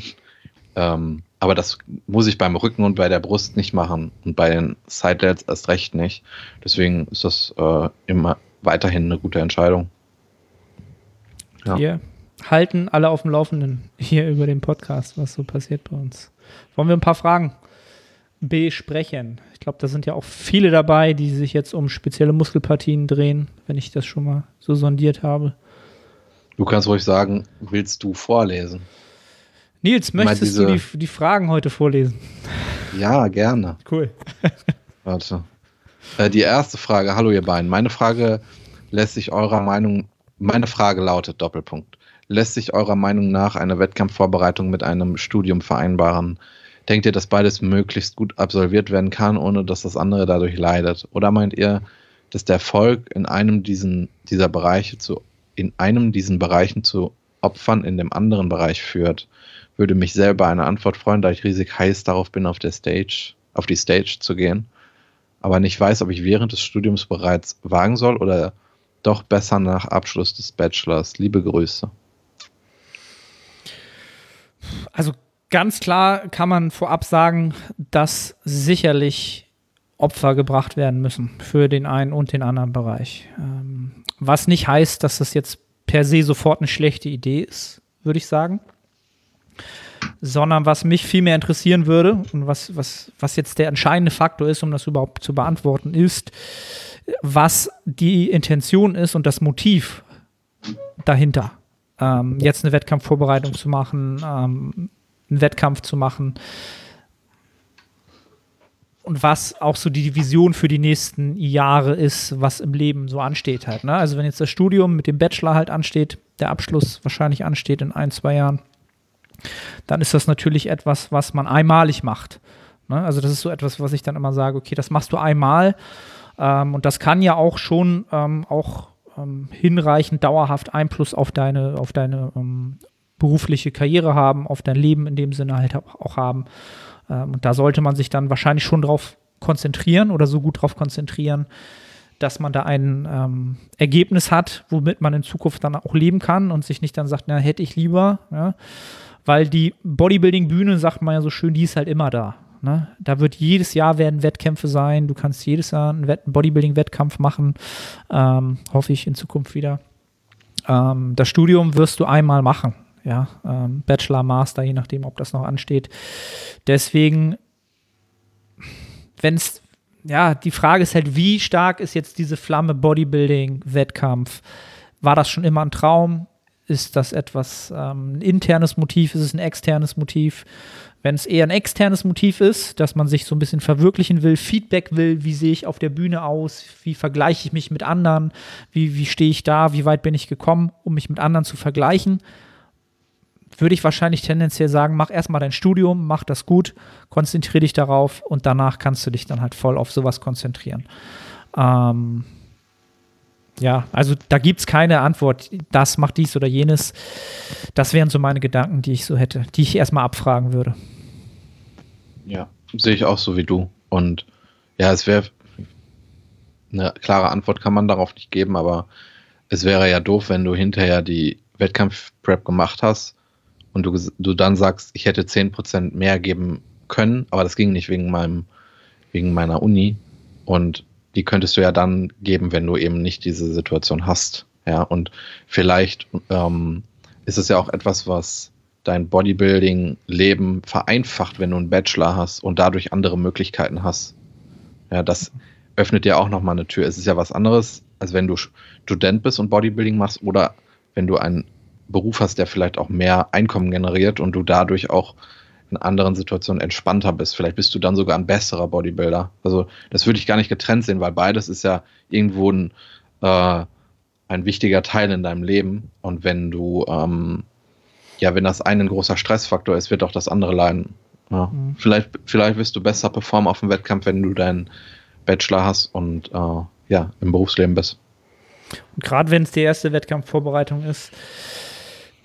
Speaker 3: Ähm, aber das muss ich beim Rücken und bei der Brust nicht machen und bei den Side Delts erst recht nicht. Deswegen ist das äh, immer weiterhin eine gute Entscheidung.
Speaker 2: Ja. Wir halten alle auf dem Laufenden hier über den Podcast, was so passiert bei uns. Wollen wir ein paar Fragen besprechen? Ich glaube, da sind ja auch viele dabei, die sich jetzt um spezielle Muskelpartien drehen, wenn ich das schon mal so sondiert habe.
Speaker 3: Du kannst ruhig sagen, willst du vorlesen?
Speaker 2: Nils, möchtest du die, die Fragen heute vorlesen?
Speaker 3: Ja, gerne.
Speaker 2: Cool.
Speaker 3: Warte. Äh, die erste Frage, hallo ihr beiden. Meine Frage lässt sich eurer Meinung, meine Frage lautet Doppelpunkt. Lässt sich eurer Meinung nach eine Wettkampfvorbereitung mit einem Studium vereinbaren? Denkt ihr, dass beides möglichst gut absolviert werden kann, ohne dass das andere dadurch leidet? Oder meint ihr, dass der Erfolg in einem diesen, dieser Bereiche zu, in einem diesen Bereichen zu Opfern in dem anderen Bereich führt? Würde mich selber eine Antwort freuen, da ich riesig heiß darauf bin, auf der Stage, auf die Stage zu gehen aber nicht weiß, ob ich während des Studiums bereits wagen soll oder doch besser nach Abschluss des Bachelors. Liebe Grüße.
Speaker 2: Also ganz klar kann man vorab sagen, dass sicherlich Opfer gebracht werden müssen für den einen und den anderen Bereich. Ähm, was nicht heißt, dass das jetzt per se sofort eine schlechte Idee ist, würde ich sagen sondern was mich viel mehr interessieren würde und was, was, was jetzt der entscheidende Faktor ist, um das überhaupt zu beantworten, ist, was die Intention ist und das Motiv dahinter. Ähm, jetzt eine Wettkampfvorbereitung zu machen, ähm, einen Wettkampf zu machen und was auch so die Vision für die nächsten Jahre ist, was im Leben so ansteht halt. Ne? Also wenn jetzt das Studium mit dem Bachelor halt ansteht, der Abschluss wahrscheinlich ansteht in ein, zwei Jahren, dann ist das natürlich etwas, was man einmalig macht. Ne? Also das ist so etwas, was ich dann immer sage, okay, das machst du einmal ähm, und das kann ja auch schon ähm, auch ähm, hinreichend dauerhaft Einfluss auf deine, auf deine ähm, berufliche Karriere haben, auf dein Leben in dem Sinne halt auch haben. Ähm, und da sollte man sich dann wahrscheinlich schon drauf konzentrieren oder so gut drauf konzentrieren, dass man da ein ähm, Ergebnis hat, womit man in Zukunft dann auch leben kann und sich nicht dann sagt, na, hätte ich lieber. Ja? weil die Bodybuilding-Bühne, sagt man ja so schön, die ist halt immer da. Ne? Da wird jedes Jahr werden Wettkämpfe sein. Du kannst jedes Jahr einen, einen Bodybuilding-Wettkampf machen. Ähm, hoffe ich in Zukunft wieder. Ähm, das Studium wirst du einmal machen. Ja, ähm, Bachelor, Master, je nachdem, ob das noch ansteht. Deswegen, wenn es, ja, die Frage ist halt, wie stark ist jetzt diese Flamme Bodybuilding-Wettkampf? War das schon immer ein Traum? Ist das etwas ähm, ein internes Motiv? Ist es ein externes Motiv? Wenn es eher ein externes Motiv ist, dass man sich so ein bisschen verwirklichen will, Feedback will, wie sehe ich auf der Bühne aus, wie vergleiche ich mich mit anderen, wie, wie stehe ich da, wie weit bin ich gekommen, um mich mit anderen zu vergleichen, würde ich wahrscheinlich tendenziell sagen, mach erstmal dein Studium, mach das gut, konzentriere dich darauf und danach kannst du dich dann halt voll auf sowas konzentrieren. Ähm, ja, also da gibt es keine Antwort, das macht dies oder jenes. Das wären so meine Gedanken, die ich so hätte, die ich erstmal abfragen würde.
Speaker 3: Ja, sehe ich auch so wie du. Und ja, es wäre eine klare Antwort kann man darauf nicht geben, aber es wäre ja doof, wenn du hinterher die Wettkampf-Prep gemacht hast und du, du dann sagst, ich hätte 10% mehr geben können, aber das ging nicht wegen meinem, wegen meiner Uni. Und die könntest du ja dann geben, wenn du eben nicht diese Situation hast. Ja, und vielleicht ähm, ist es ja auch etwas, was dein Bodybuilding-Leben vereinfacht, wenn du einen Bachelor hast und dadurch andere Möglichkeiten hast. Ja, das öffnet dir auch nochmal eine Tür. Es ist ja was anderes, als wenn du Student bist und Bodybuilding machst oder wenn du einen Beruf hast, der vielleicht auch mehr Einkommen generiert und du dadurch auch in anderen Situationen entspannter bist. Vielleicht bist du dann sogar ein besserer Bodybuilder. Also das würde ich gar nicht getrennt sehen, weil beides ist ja irgendwo ein, äh, ein wichtiger Teil in deinem Leben. Und wenn du, ähm, ja, wenn das eine ein großer Stressfaktor ist, wird auch das andere leiden. Ja. Mhm. Vielleicht, vielleicht wirst du besser performen auf dem Wettkampf, wenn du deinen Bachelor hast und äh, ja, im Berufsleben bist.
Speaker 2: Und gerade wenn es die erste Wettkampfvorbereitung ist,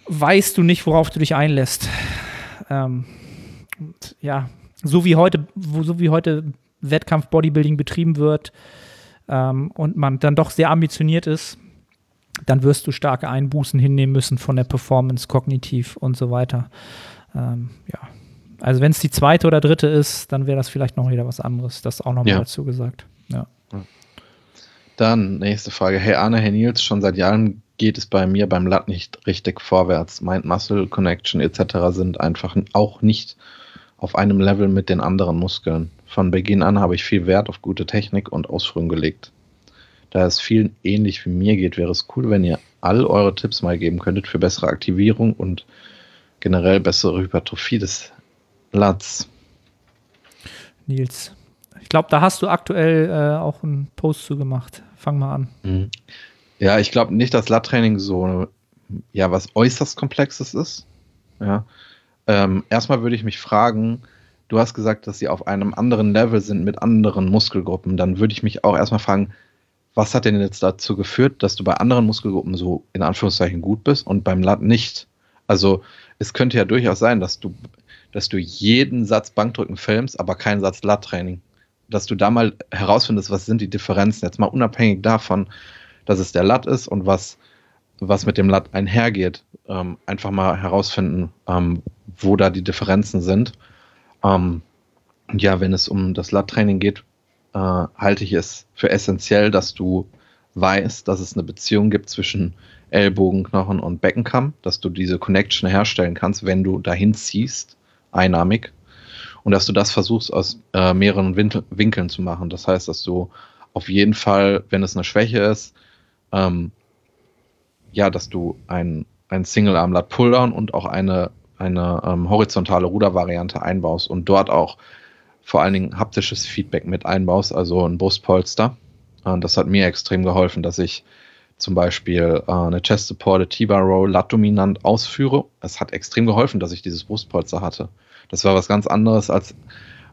Speaker 2: weißt du nicht, worauf du dich einlässt. Ähm, ja, so wie heute, so wie heute Wettkampf Bodybuilding betrieben wird, äh, ähm, und man dann doch sehr ambitioniert ist, dann wirst du starke Einbußen hinnehmen müssen von der Performance, kognitiv und so weiter. Ähm, ja. Also wenn es die zweite oder dritte ist, dann wäre das vielleicht noch wieder was anderes. Das auch nochmal ja. dazu gesagt. Ja.
Speaker 3: Dann nächste Frage. Hey Arne, Herr Nils, schon seit Jahren geht es bei mir beim Lat nicht richtig vorwärts. Mind-Muscle Connection etc. sind einfach auch nicht auf einem Level mit den anderen Muskeln. Von Beginn an habe ich viel Wert auf gute Technik und Ausführung gelegt. Da es vielen ähnlich wie mir geht, wäre es cool, wenn ihr all eure Tipps mal geben könntet für bessere Aktivierung und generell bessere Hypertrophie des Lats.
Speaker 2: Nils, ich glaube, da hast du aktuell äh, auch einen Post zu gemacht. Fang mal an.
Speaker 3: Mhm. Ja, ich glaube nicht, dass Lat-Training so ja was äußerst Komplexes ist. Ja. Ähm, erstmal würde ich mich fragen, du hast gesagt, dass sie auf einem anderen Level sind mit anderen Muskelgruppen. Dann würde ich mich auch erstmal fragen, was hat denn jetzt dazu geführt, dass du bei anderen Muskelgruppen so in Anführungszeichen gut bist und beim Lat nicht? Also es könnte ja durchaus sein, dass du, dass du jeden Satz Bankdrücken filmst, aber keinen Satz Lat-Training. Dass du da mal herausfindest, was sind die Differenzen, jetzt mal unabhängig davon, dass es der Lat ist und was, was mit dem Lat einhergeht. Ähm, einfach mal herausfinden, ähm, wo da die Differenzen sind. Ähm, ja, wenn es um das Lat-Training geht, äh, halte ich es für essentiell, dass du weißt, dass es eine Beziehung gibt zwischen Ellbogenknochen und Beckenkamm, dass du diese Connection herstellen kannst, wenn du dahin ziehst, einnahmig. Und dass du das versuchst, aus äh, mehreren Winkel, Winkeln zu machen. Das heißt, dass du auf jeden Fall, wenn es eine Schwäche ist, ähm, ja, dass du ein, ein Single-Arm-Lat Pulldown und auch eine, eine ähm, horizontale Rudervariante einbaust und dort auch vor allen Dingen haptisches Feedback mit einbaust, also ein Brustpolster. Äh, das hat mir extrem geholfen, dass ich zum Beispiel äh, eine Chest Supported T-Bar Row lat dominant ausführe. Es hat extrem geholfen, dass ich dieses Brustpolster hatte. Das war was ganz anderes als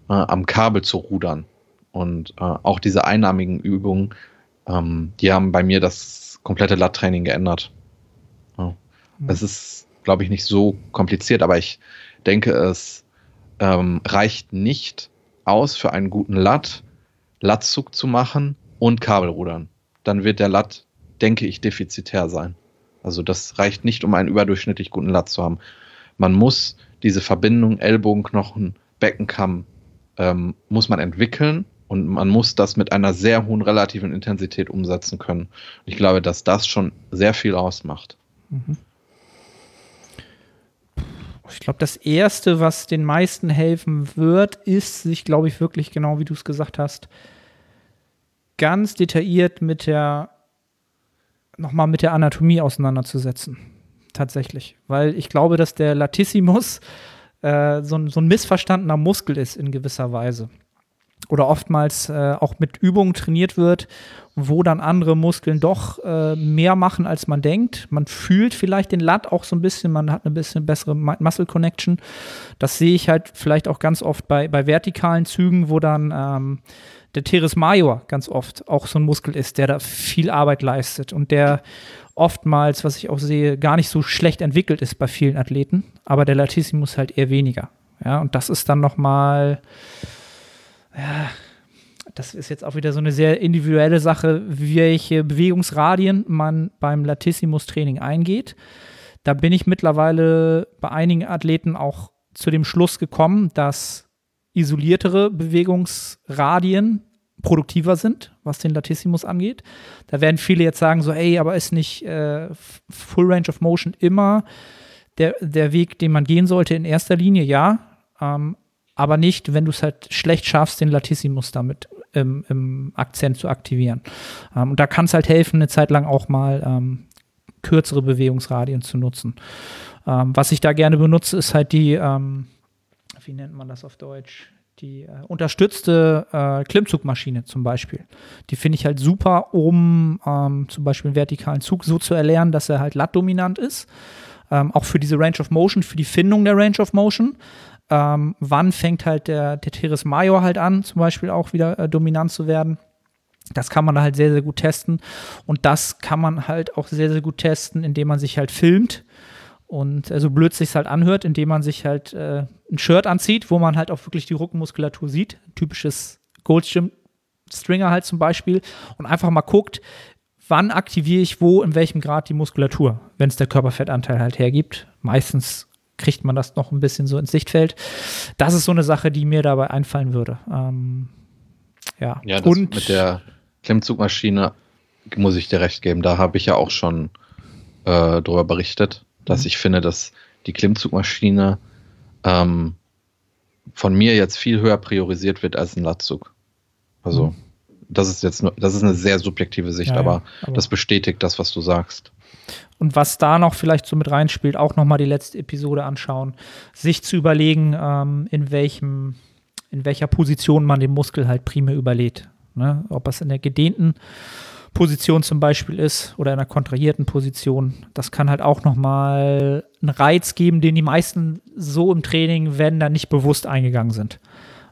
Speaker 3: äh, am Kabel zu rudern. Und äh, auch diese einnahmigen Übungen, ähm, die haben bei mir das komplette Lat-Training geändert. Ja. Mhm. Es ist, glaube ich, nicht so kompliziert, aber ich denke, es ähm, reicht nicht aus für einen guten Lat, Latzug zu machen und Kabelrudern. Dann wird der Lat denke ich, defizitär sein. Also das reicht nicht, um einen überdurchschnittlich guten Lat zu haben. Man muss diese Verbindung Ellbogenknochen, Beckenkamm, ähm, muss man entwickeln und man muss das mit einer sehr hohen relativen Intensität umsetzen können. Ich glaube, dass das schon sehr viel ausmacht. Mhm.
Speaker 2: Ich glaube, das Erste, was den meisten helfen wird, ist, sich, glaube ich, wirklich genau wie du es gesagt hast, ganz detailliert mit der nochmal mit der Anatomie auseinanderzusetzen. Tatsächlich. Weil ich glaube, dass der Latissimus äh, so, so, ein missverstandener Muskel ist in gewisser Weise. Oder oftmals äh, auch mit Übungen trainiert wird, wo dann andere Muskeln doch äh, mehr machen, als man denkt. Man fühlt vielleicht den Lat auch so ein bisschen, man hat eine bisschen bessere Muscle Connection. Das sehe ich halt vielleicht auch ganz oft bei, bei vertikalen Zügen, wo dann ähm, der Teres Major ganz oft auch so ein Muskel ist, der da viel Arbeit leistet und der oftmals, was ich auch sehe, gar nicht so schlecht entwickelt ist bei vielen Athleten, aber der Latissimus halt eher weniger. Ja, und das ist dann nochmal, ja, das ist jetzt auch wieder so eine sehr individuelle Sache, welche Bewegungsradien man beim Latissimus-Training eingeht. Da bin ich mittlerweile bei einigen Athleten auch zu dem Schluss gekommen, dass isoliertere Bewegungsradien produktiver sind, was den Latissimus angeht. Da werden viele jetzt sagen, so, ey, aber ist nicht äh, Full Range of Motion immer der, der Weg, den man gehen sollte in erster Linie? Ja, ähm, aber nicht, wenn du es halt schlecht schaffst, den Latissimus damit im, im Akzent zu aktivieren. Ähm, und da kann es halt helfen, eine Zeit lang auch mal ähm, kürzere Bewegungsradien zu nutzen. Ähm, was ich da gerne benutze, ist halt die ähm, wie nennt man das auf Deutsch? Die äh, unterstützte äh, Klimmzugmaschine zum Beispiel. Die finde ich halt super, um ähm, zum Beispiel einen vertikalen Zug so zu erlernen, dass er halt lat-dominant ist. Ähm, auch für diese Range of Motion, für die Findung der Range of Motion. Ähm, wann fängt halt der, Teres Major halt an, zum Beispiel auch wieder äh, dominant zu werden. Das kann man halt sehr, sehr gut testen. Und das kann man halt auch sehr, sehr gut testen, indem man sich halt filmt und äh, so blöd sich halt anhört, indem man sich halt äh, ein Shirt anzieht, wo man halt auch wirklich die Rückenmuskulatur sieht. Typisches Goldgym Stringer halt zum Beispiel und einfach mal guckt, wann aktiviere ich wo, in welchem Grad die Muskulatur, wenn es der Körperfettanteil halt hergibt. Meistens kriegt man das noch ein bisschen so ins Sichtfeld. Das ist so eine Sache, die mir dabei einfallen würde. Ähm, ja,
Speaker 3: ja und mit der Klimmzugmaschine muss ich dir recht geben. Da habe ich ja auch schon äh, darüber berichtet, dass mhm. ich finde, dass die Klimmzugmaschine ähm, von mir jetzt viel höher priorisiert wird als ein Latzug. Also, mhm. Das ist jetzt nur, das ist eine sehr subjektive Sicht, ja, aber, aber, das bestätigt das, was du sagst.
Speaker 2: Und was da noch vielleicht so mit reinspielt, auch nochmal die letzte Episode anschauen, sich zu überlegen, ähm, in welchem, in welcher Position man den Muskel halt primär überlädt. Ne? Ob es in der gedehnten Position zum Beispiel ist oder in einer kontrahierten Position. Das kann halt auch nochmal einen Reiz geben, den die meisten so im Training, wenn da nicht bewusst eingegangen sind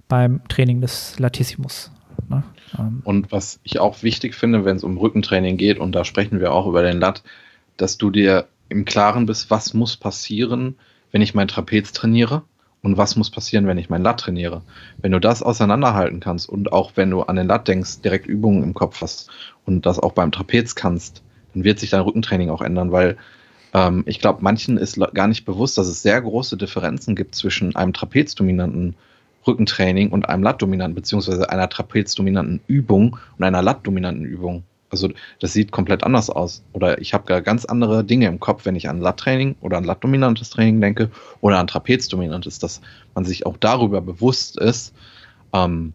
Speaker 2: beim Training des Latissimus. Ne?
Speaker 3: Ähm. Und was ich auch wichtig finde, wenn es um Rückentraining geht, und da sprechen wir auch über den Lat, dass du dir im Klaren bist, was muss passieren, wenn ich mein Trapez trainiere und was muss passieren, wenn ich mein Lat trainiere. Wenn du das auseinanderhalten kannst und auch wenn du an den Lat denkst, direkt Übungen im Kopf hast und das auch beim Trapez kannst, dann wird sich dein Rückentraining auch ändern, weil ähm, ich glaube, manchen ist gar nicht bewusst, dass es sehr große Differenzen gibt zwischen einem trapezdominanten Rückentraining und einem Lat-dominanten, beziehungsweise einer trapezdominanten Übung und einer Lat-dominanten Übung. Also das sieht komplett anders aus. Oder ich habe ganz andere Dinge im Kopf, wenn ich an Lat-Training oder an Lat-dominantes Training denke oder an Trapez-dominantes, dass man sich auch darüber bewusst ist. Ähm,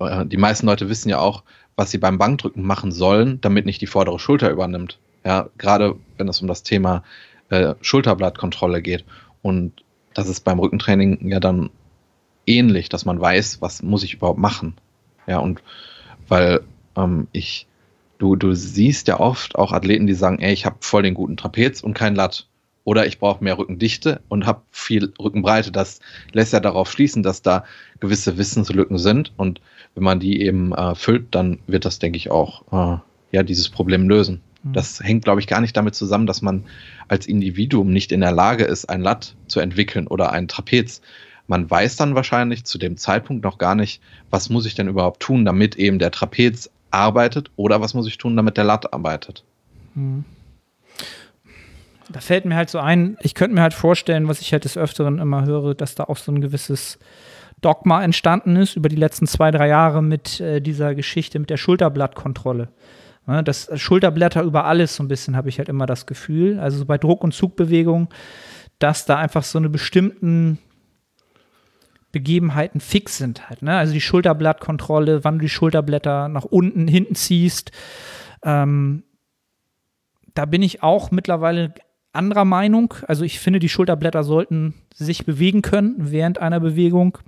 Speaker 3: äh, die meisten Leute wissen ja auch, was sie beim Bankdrücken machen sollen, damit nicht die vordere Schulter übernimmt. Ja, gerade wenn es um das Thema äh, Schulterblattkontrolle geht. Und das ist beim Rückentraining ja dann ähnlich, dass man weiß, was muss ich überhaupt machen. Ja, und weil ähm, ich, du, du siehst ja oft auch Athleten, die sagen, ey, ich habe voll den guten Trapez und kein Latt. Oder ich brauche mehr Rückendichte und habe viel Rückenbreite. Das lässt ja darauf schließen, dass da gewisse Wissenslücken sind. Und wenn man die eben äh, füllt, dann wird das, denke ich, auch äh, ja, dieses Problem lösen. Mhm. Das hängt, glaube ich, gar nicht damit zusammen, dass man als Individuum nicht in der Lage ist, ein Latt zu entwickeln oder ein Trapez. Man weiß dann wahrscheinlich zu dem Zeitpunkt noch gar nicht, was muss ich denn überhaupt tun, damit eben der Trapez arbeitet oder was muss ich tun, damit der Latt arbeitet. Mhm.
Speaker 2: Da fällt mir halt so ein, ich könnte mir halt vorstellen, was ich halt des Öfteren immer höre, dass da auch so ein gewisses Dogma entstanden ist über die letzten zwei, drei Jahre mit äh, dieser Geschichte mit der Schulterblattkontrolle. Ja, das Schulterblätter über alles so ein bisschen, habe ich halt immer das Gefühl. Also so bei Druck- und Zugbewegung, dass da einfach so eine bestimmten Begebenheiten fix sind halt. Ne? Also die Schulterblattkontrolle, wann du die Schulterblätter nach unten, hinten ziehst. Ähm, da bin ich auch mittlerweile anderer Meinung. Also ich finde, die Schulterblätter sollten sich bewegen können während einer Bewegung.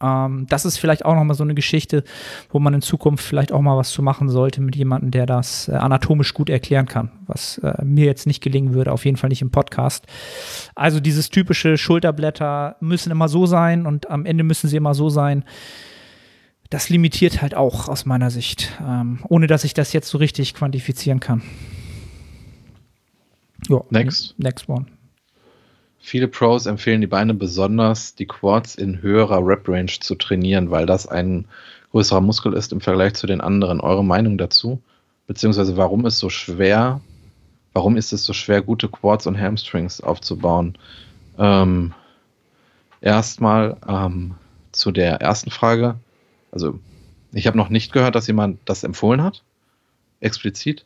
Speaker 2: Ähm, das ist vielleicht auch nochmal so eine Geschichte, wo man in Zukunft vielleicht auch mal was zu machen sollte mit jemandem, der das äh, anatomisch gut erklären kann, was äh, mir jetzt nicht gelingen würde, auf jeden Fall nicht im Podcast. Also dieses typische Schulterblätter müssen immer so sein und am Ende müssen sie immer so sein. Das limitiert halt auch aus meiner Sicht, ähm, ohne dass ich das jetzt so richtig quantifizieren kann.
Speaker 3: Ja, next.
Speaker 2: Next one.
Speaker 3: Viele Pros empfehlen die Beine besonders, die Quads in höherer Rep-Range zu trainieren, weil das ein größerer Muskel ist im Vergleich zu den anderen. Eure Meinung dazu? Beziehungsweise warum ist so schwer, warum ist es so schwer, gute Quads und Hamstrings aufzubauen? Ähm, erstmal ähm, zu der ersten Frage. Also, ich habe noch nicht gehört, dass jemand das empfohlen hat. Explizit.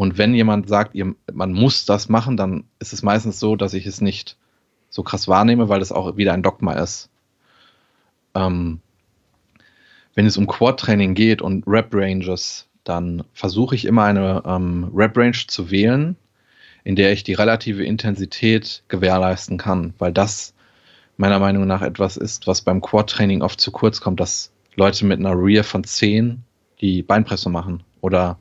Speaker 3: Und wenn jemand sagt, ihr, man muss das machen, dann ist es meistens so, dass ich es nicht so krass wahrnehme, weil das auch wieder ein Dogma ist. Ähm, wenn es um Quad-Training geht und Rep-Ranges, dann versuche ich immer eine ähm, Rep-Range zu wählen, in der ich die relative Intensität gewährleisten kann, weil das meiner Meinung nach etwas ist, was beim Quad-Training oft zu kurz kommt, dass Leute mit einer Rear von 10 die Beinpresse machen oder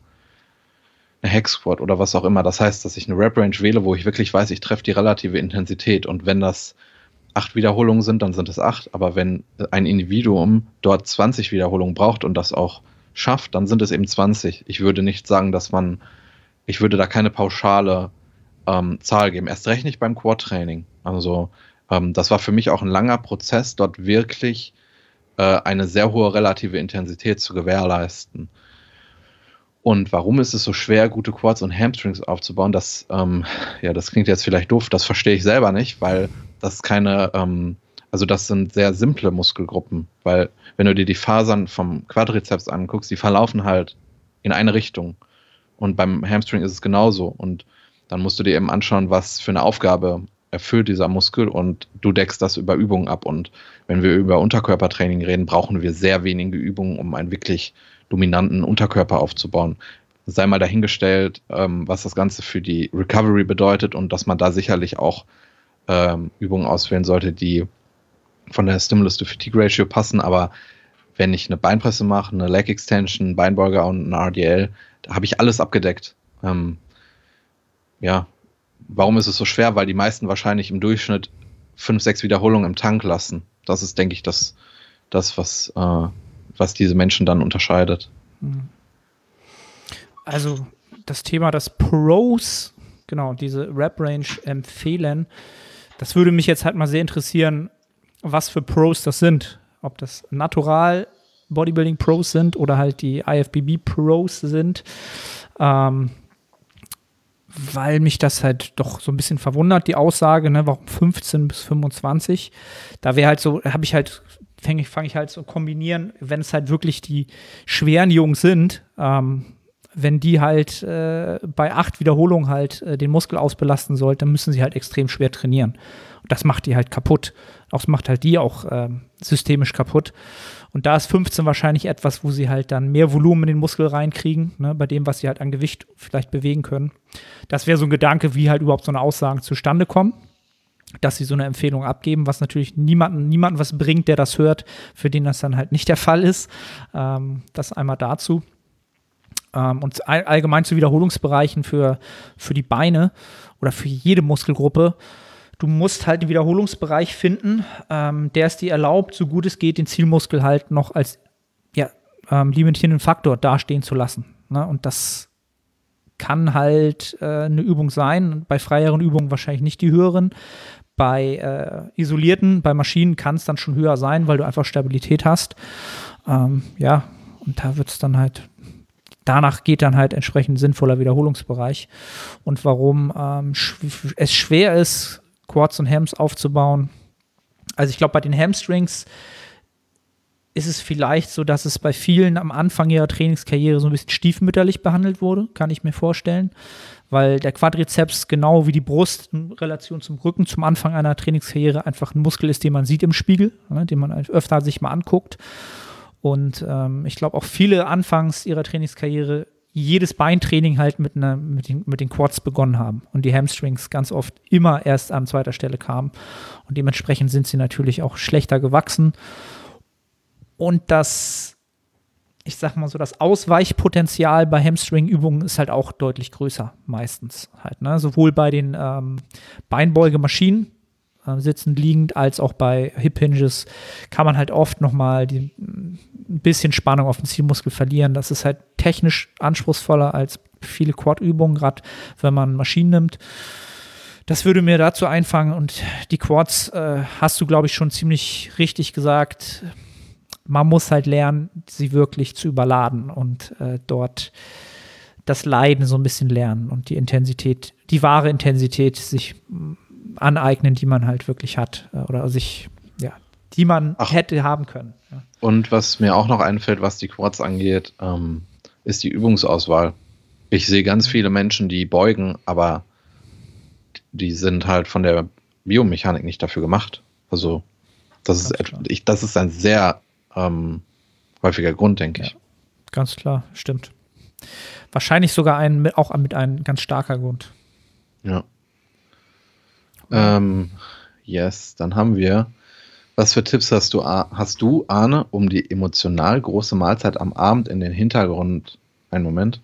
Speaker 3: eine Squat oder was auch immer. Das heißt, dass ich eine Rep Range wähle, wo ich wirklich weiß, ich treffe die relative Intensität. Und wenn das acht Wiederholungen sind, dann sind es acht. Aber wenn ein Individuum dort 20 Wiederholungen braucht und das auch schafft, dann sind es eben 20. Ich würde nicht sagen, dass man, ich würde da keine pauschale ähm, Zahl geben. Erst recht nicht beim Quad-Training. Also ähm, das war für mich auch ein langer Prozess, dort wirklich äh, eine sehr hohe relative Intensität zu gewährleisten. Und warum ist es so schwer, gute Quads und Hamstrings aufzubauen? Das, ähm, ja, das klingt jetzt vielleicht doof, das verstehe ich selber nicht, weil das keine, ähm, also das sind sehr simple Muskelgruppen, weil wenn du dir die Fasern vom Quadrizeps anguckst, die verlaufen halt in eine Richtung. Und beim Hamstring ist es genauso. Und dann musst du dir eben anschauen, was für eine Aufgabe erfüllt dieser Muskel und du deckst das über Übungen ab. Und wenn wir über Unterkörpertraining reden, brauchen wir sehr wenige Übungen, um einen wirklich dominanten Unterkörper aufzubauen. Sei mal dahingestellt, ähm, was das Ganze für die Recovery bedeutet und dass man da sicherlich auch ähm, Übungen auswählen sollte, die von der Stimulus-to-Fatigue-Ratio passen. Aber wenn ich eine Beinpresse mache, eine Leg Extension, Beinbeuger und eine RDL, da habe ich alles abgedeckt. Ähm, ja, warum ist es so schwer? Weil die meisten wahrscheinlich im Durchschnitt fünf, sechs Wiederholungen im Tank lassen. Das ist, denke ich, das, das was, äh, was diese Menschen dann unterscheidet. Mhm.
Speaker 2: Also das Thema, dass Pros, genau, diese Rap-Range empfehlen, das würde mich jetzt halt mal sehr interessieren, was für Pros das sind. Ob das Natural Bodybuilding Pros sind oder halt die IFBB Pros sind. Ähm, weil mich das halt doch so ein bisschen verwundert, die Aussage, ne, warum 15 bis 25. Da wäre halt so, habe ich halt, fange ich, fang ich halt so kombinieren, wenn es halt wirklich die schweren Jungs sind, ähm, wenn die halt äh, bei acht Wiederholungen halt äh, den Muskel ausbelasten sollten, dann müssen sie halt extrem schwer trainieren. Und das macht die halt kaputt. Das macht halt die auch äh, systemisch kaputt. Und da ist 15 wahrscheinlich etwas, wo sie halt dann mehr Volumen in den Muskel reinkriegen, ne, bei dem, was sie halt an Gewicht vielleicht bewegen können. Das wäre so ein Gedanke, wie halt überhaupt so eine Aussagen zustande kommen, dass sie so eine Empfehlung abgeben, was natürlich niemanden, niemanden was bringt, der das hört, für den das dann halt nicht der Fall ist. Ähm, das einmal dazu. Ähm, und all, allgemein zu Wiederholungsbereichen für, für die Beine oder für jede Muskelgruppe Du musst halt den Wiederholungsbereich finden, ähm, der es dir erlaubt, so gut es geht, den Zielmuskel halt noch als ja, ähm, limitierenden Faktor dastehen zu lassen. Ne? Und das kann halt äh, eine Übung sein. Bei freieren Übungen wahrscheinlich nicht die höheren. Bei äh, isolierten, bei Maschinen kann es dann schon höher sein, weil du einfach Stabilität hast. Ähm, ja, und da wird es dann halt danach geht dann halt entsprechend sinnvoller Wiederholungsbereich. Und warum ähm, es schwer ist, Quads und Hams aufzubauen. Also ich glaube, bei den Hamstrings ist es vielleicht so, dass es bei vielen am Anfang ihrer Trainingskarriere so ein bisschen stiefmütterlich behandelt wurde, kann ich mir vorstellen, weil der Quadrizeps genau wie die Brust in Relation zum Rücken zum Anfang einer Trainingskarriere einfach ein Muskel ist, den man sieht im Spiegel, ne, den man öfter sich mal anguckt. Und ähm, ich glaube auch viele anfangs ihrer Trainingskarriere jedes Beintraining halt mit, einer, mit, den, mit den Quads begonnen haben und die Hamstrings ganz oft immer erst an zweiter Stelle kamen. Und dementsprechend sind sie natürlich auch schlechter gewachsen. Und das, ich sag mal so, das Ausweichpotenzial bei Hamstring-Übungen ist halt auch deutlich größer, meistens halt. Ne? Sowohl bei den ähm, Beinbeugemaschinen, äh, sitzend, liegend, als auch bei Hip Hinges kann man halt oft nochmal die, ein bisschen Spannung auf den Zielmuskel verlieren. Das ist halt technisch anspruchsvoller als viele Quad-Übungen, gerade wenn man Maschinen nimmt. Das würde mir dazu einfangen und die Quads äh, hast du, glaube ich, schon ziemlich richtig gesagt. Man muss halt lernen, sie wirklich zu überladen und äh, dort das Leiden so ein bisschen lernen und die Intensität, die wahre Intensität sich aneignen, die man halt wirklich hat äh, oder sich, ja, die man Ach. hätte haben können. Ja.
Speaker 3: Und was mir auch noch einfällt, was die Quads angeht, ähm, ist die Übungsauswahl. Ich sehe ganz viele Menschen, die beugen, aber die sind halt von der Biomechanik nicht dafür gemacht. Also das, ist, ich, das ist ein sehr ähm, häufiger Grund, denke ja. ich.
Speaker 2: Ganz klar, stimmt. Wahrscheinlich sogar ein, auch mit einem ganz starker Grund.
Speaker 3: Ja. Ähm, yes, dann haben wir. Was für Tipps hast du, hast du, Arne, um die emotional große Mahlzeit am Abend in den Hintergrund, einen Moment,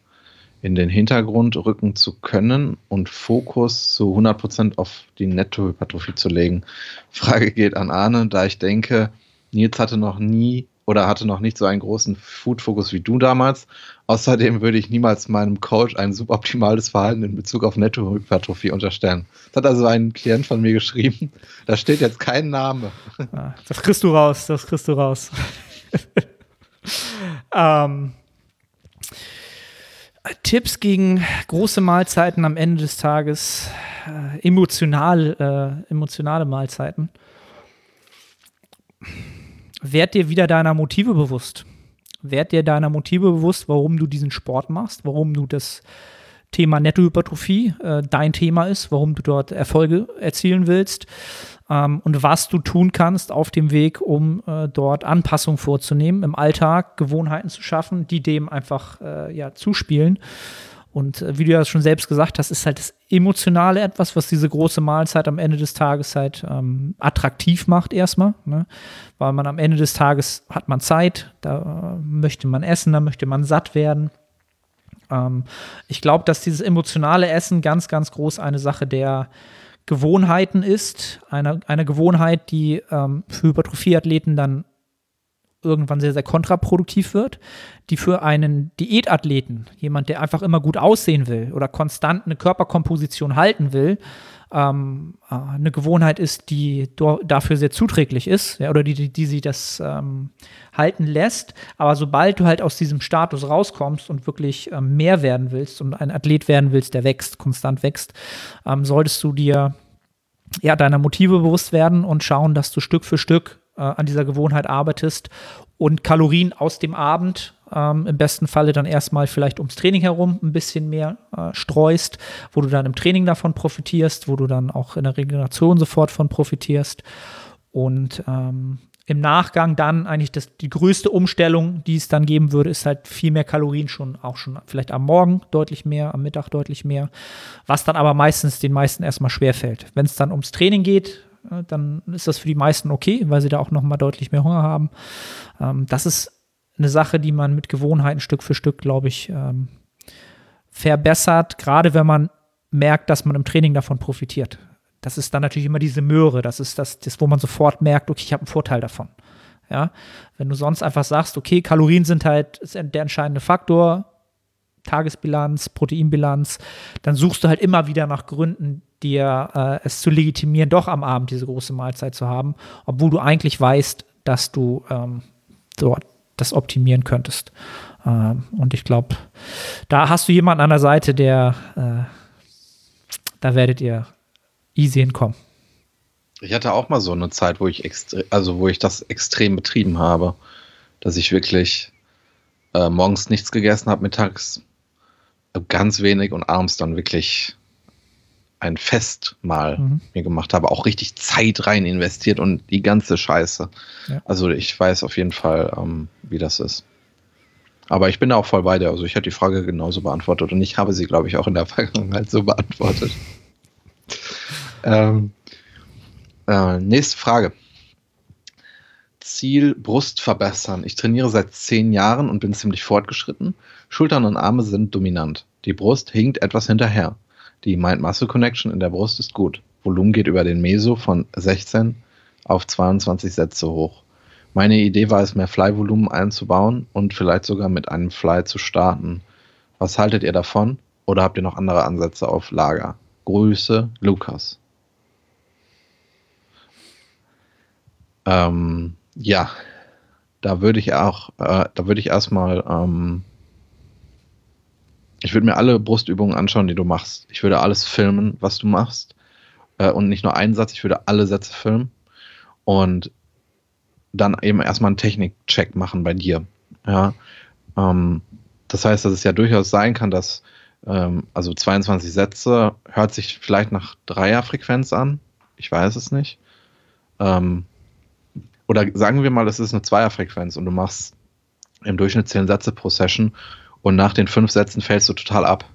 Speaker 3: in den Hintergrund rücken zu können und Fokus zu 100% auf die Nettohypertrophie zu legen? Frage geht an Arne, da ich denke, Nils hatte noch nie oder hatte noch nicht so einen großen Food-Fokus wie du damals. Außerdem würde ich niemals meinem Coach ein suboptimales Verhalten in Bezug auf Nettohypertrophie unterstellen. Das hat also ein Klient von mir geschrieben. Da steht jetzt kein Name.
Speaker 2: Ah, das kriegst du raus, das kriegst du raus. ähm, Tipps gegen große Mahlzeiten am Ende des Tages, äh, emotional, äh, emotionale Mahlzeiten. Werd dir wieder deiner Motive bewusst. Werd dir deiner Motive bewusst, warum du diesen Sport machst, warum du das Thema Nettohypertrophie äh, dein Thema ist, warum du dort Erfolge erzielen willst ähm, und was du tun kannst auf dem Weg, um äh, dort Anpassungen vorzunehmen, im Alltag Gewohnheiten zu schaffen, die dem einfach äh, ja, zuspielen. Und äh, wie du ja schon selbst gesagt hast, ist halt das Emotionale etwas, was diese große Mahlzeit am Ende des Tages halt ähm, attraktiv macht erstmal. Ne? Weil man am Ende des Tages hat man Zeit, da äh, möchte man essen, da möchte man satt werden. Ähm, ich glaube, dass dieses emotionale Essen ganz, ganz groß eine Sache der Gewohnheiten ist. Eine, eine Gewohnheit, die ähm, für Hypertrophieathleten dann irgendwann sehr, sehr kontraproduktiv wird, die für einen Diätathleten, jemand, der einfach immer gut aussehen will oder konstant eine Körperkomposition halten will, ähm, äh, eine Gewohnheit ist, die dafür sehr zuträglich ist, ja, oder die, die, die sie das ähm, halten lässt. Aber sobald du halt aus diesem Status rauskommst und wirklich ähm, mehr werden willst und ein Athlet werden willst, der wächst, konstant wächst, ähm, solltest du dir ja, deiner Motive bewusst werden und schauen, dass du Stück für Stück äh, an dieser Gewohnheit arbeitest und Kalorien aus dem Abend ähm, im besten Falle dann erstmal vielleicht ums Training herum ein bisschen mehr äh, streust, wo du dann im Training davon profitierst, wo du dann auch in der Regeneration sofort von profitierst. Und ähm, im Nachgang dann eigentlich das, die größte Umstellung, die es dann geben würde, ist halt viel mehr Kalorien schon, auch schon vielleicht am Morgen deutlich mehr, am Mittag deutlich mehr, was dann aber meistens den meisten erstmal schwerfällt. Wenn es dann ums Training geht, dann ist das für die meisten okay, weil sie da auch nochmal deutlich mehr Hunger haben. Ähm, das ist eine Sache, die man mit Gewohnheiten Stück für Stück, glaube ich, ähm, verbessert, gerade wenn man merkt, dass man im Training davon profitiert. Das ist dann natürlich immer diese Möhre, das ist das, das wo man sofort merkt, okay, ich habe einen Vorteil davon. Ja, wenn du sonst einfach sagst, okay, Kalorien sind halt der entscheidende Faktor, Tagesbilanz, Proteinbilanz, dann suchst du halt immer wieder nach Gründen, dir äh, es zu legitimieren, doch am Abend diese große Mahlzeit zu haben, obwohl du eigentlich weißt, dass du ähm, dort das optimieren könntest. Ähm, und ich glaube, da hast du jemanden an der Seite, der, äh, da werdet ihr easy hinkommen.
Speaker 3: Ich hatte auch mal so eine Zeit, wo ich also wo ich das extrem betrieben habe, dass ich wirklich äh, morgens nichts gegessen habe, mittags ganz wenig und abends dann wirklich ein Festmahl mhm. mir gemacht habe, auch richtig Zeit rein investiert und die ganze Scheiße. Ja. Also ich weiß auf jeden Fall, ähm, wie das ist. Aber ich bin da auch voll bei dir. Also ich hätte die Frage genauso beantwortet und ich habe sie, glaube ich, auch in der Vergangenheit so beantwortet. ähm, äh, nächste Frage. Ziel Brust verbessern. Ich trainiere seit zehn Jahren und bin ziemlich fortgeschritten. Schultern und Arme sind dominant. Die Brust hinkt etwas hinterher. Die Mind-Muscle-Connection in der Brust ist gut. Volumen geht über den Meso von 16 auf 22 Sätze hoch. Meine Idee war es, mehr Fly-Volumen einzubauen und vielleicht sogar mit einem Fly zu starten. Was haltet ihr davon? Oder habt ihr noch andere Ansätze auf Lager? Grüße, Lukas. Ähm, ja, da würde ich auch, äh, da würde ich erstmal ähm, ich würde mir alle Brustübungen anschauen, die du machst. Ich würde alles filmen, was du machst. Äh, und nicht nur einen Satz, ich würde alle Sätze filmen. Und dann eben erstmal einen Technikcheck machen bei dir. Ja. Ähm, das heißt, dass es ja durchaus sein kann, dass ähm, also 22 Sätze hört sich vielleicht nach Dreierfrequenz an. Ich weiß es nicht. Ähm, oder sagen wir mal, es ist eine Zweierfrequenz und du machst im Durchschnitt 10 Sätze pro Session und nach den fünf Sätzen fällst du total ab.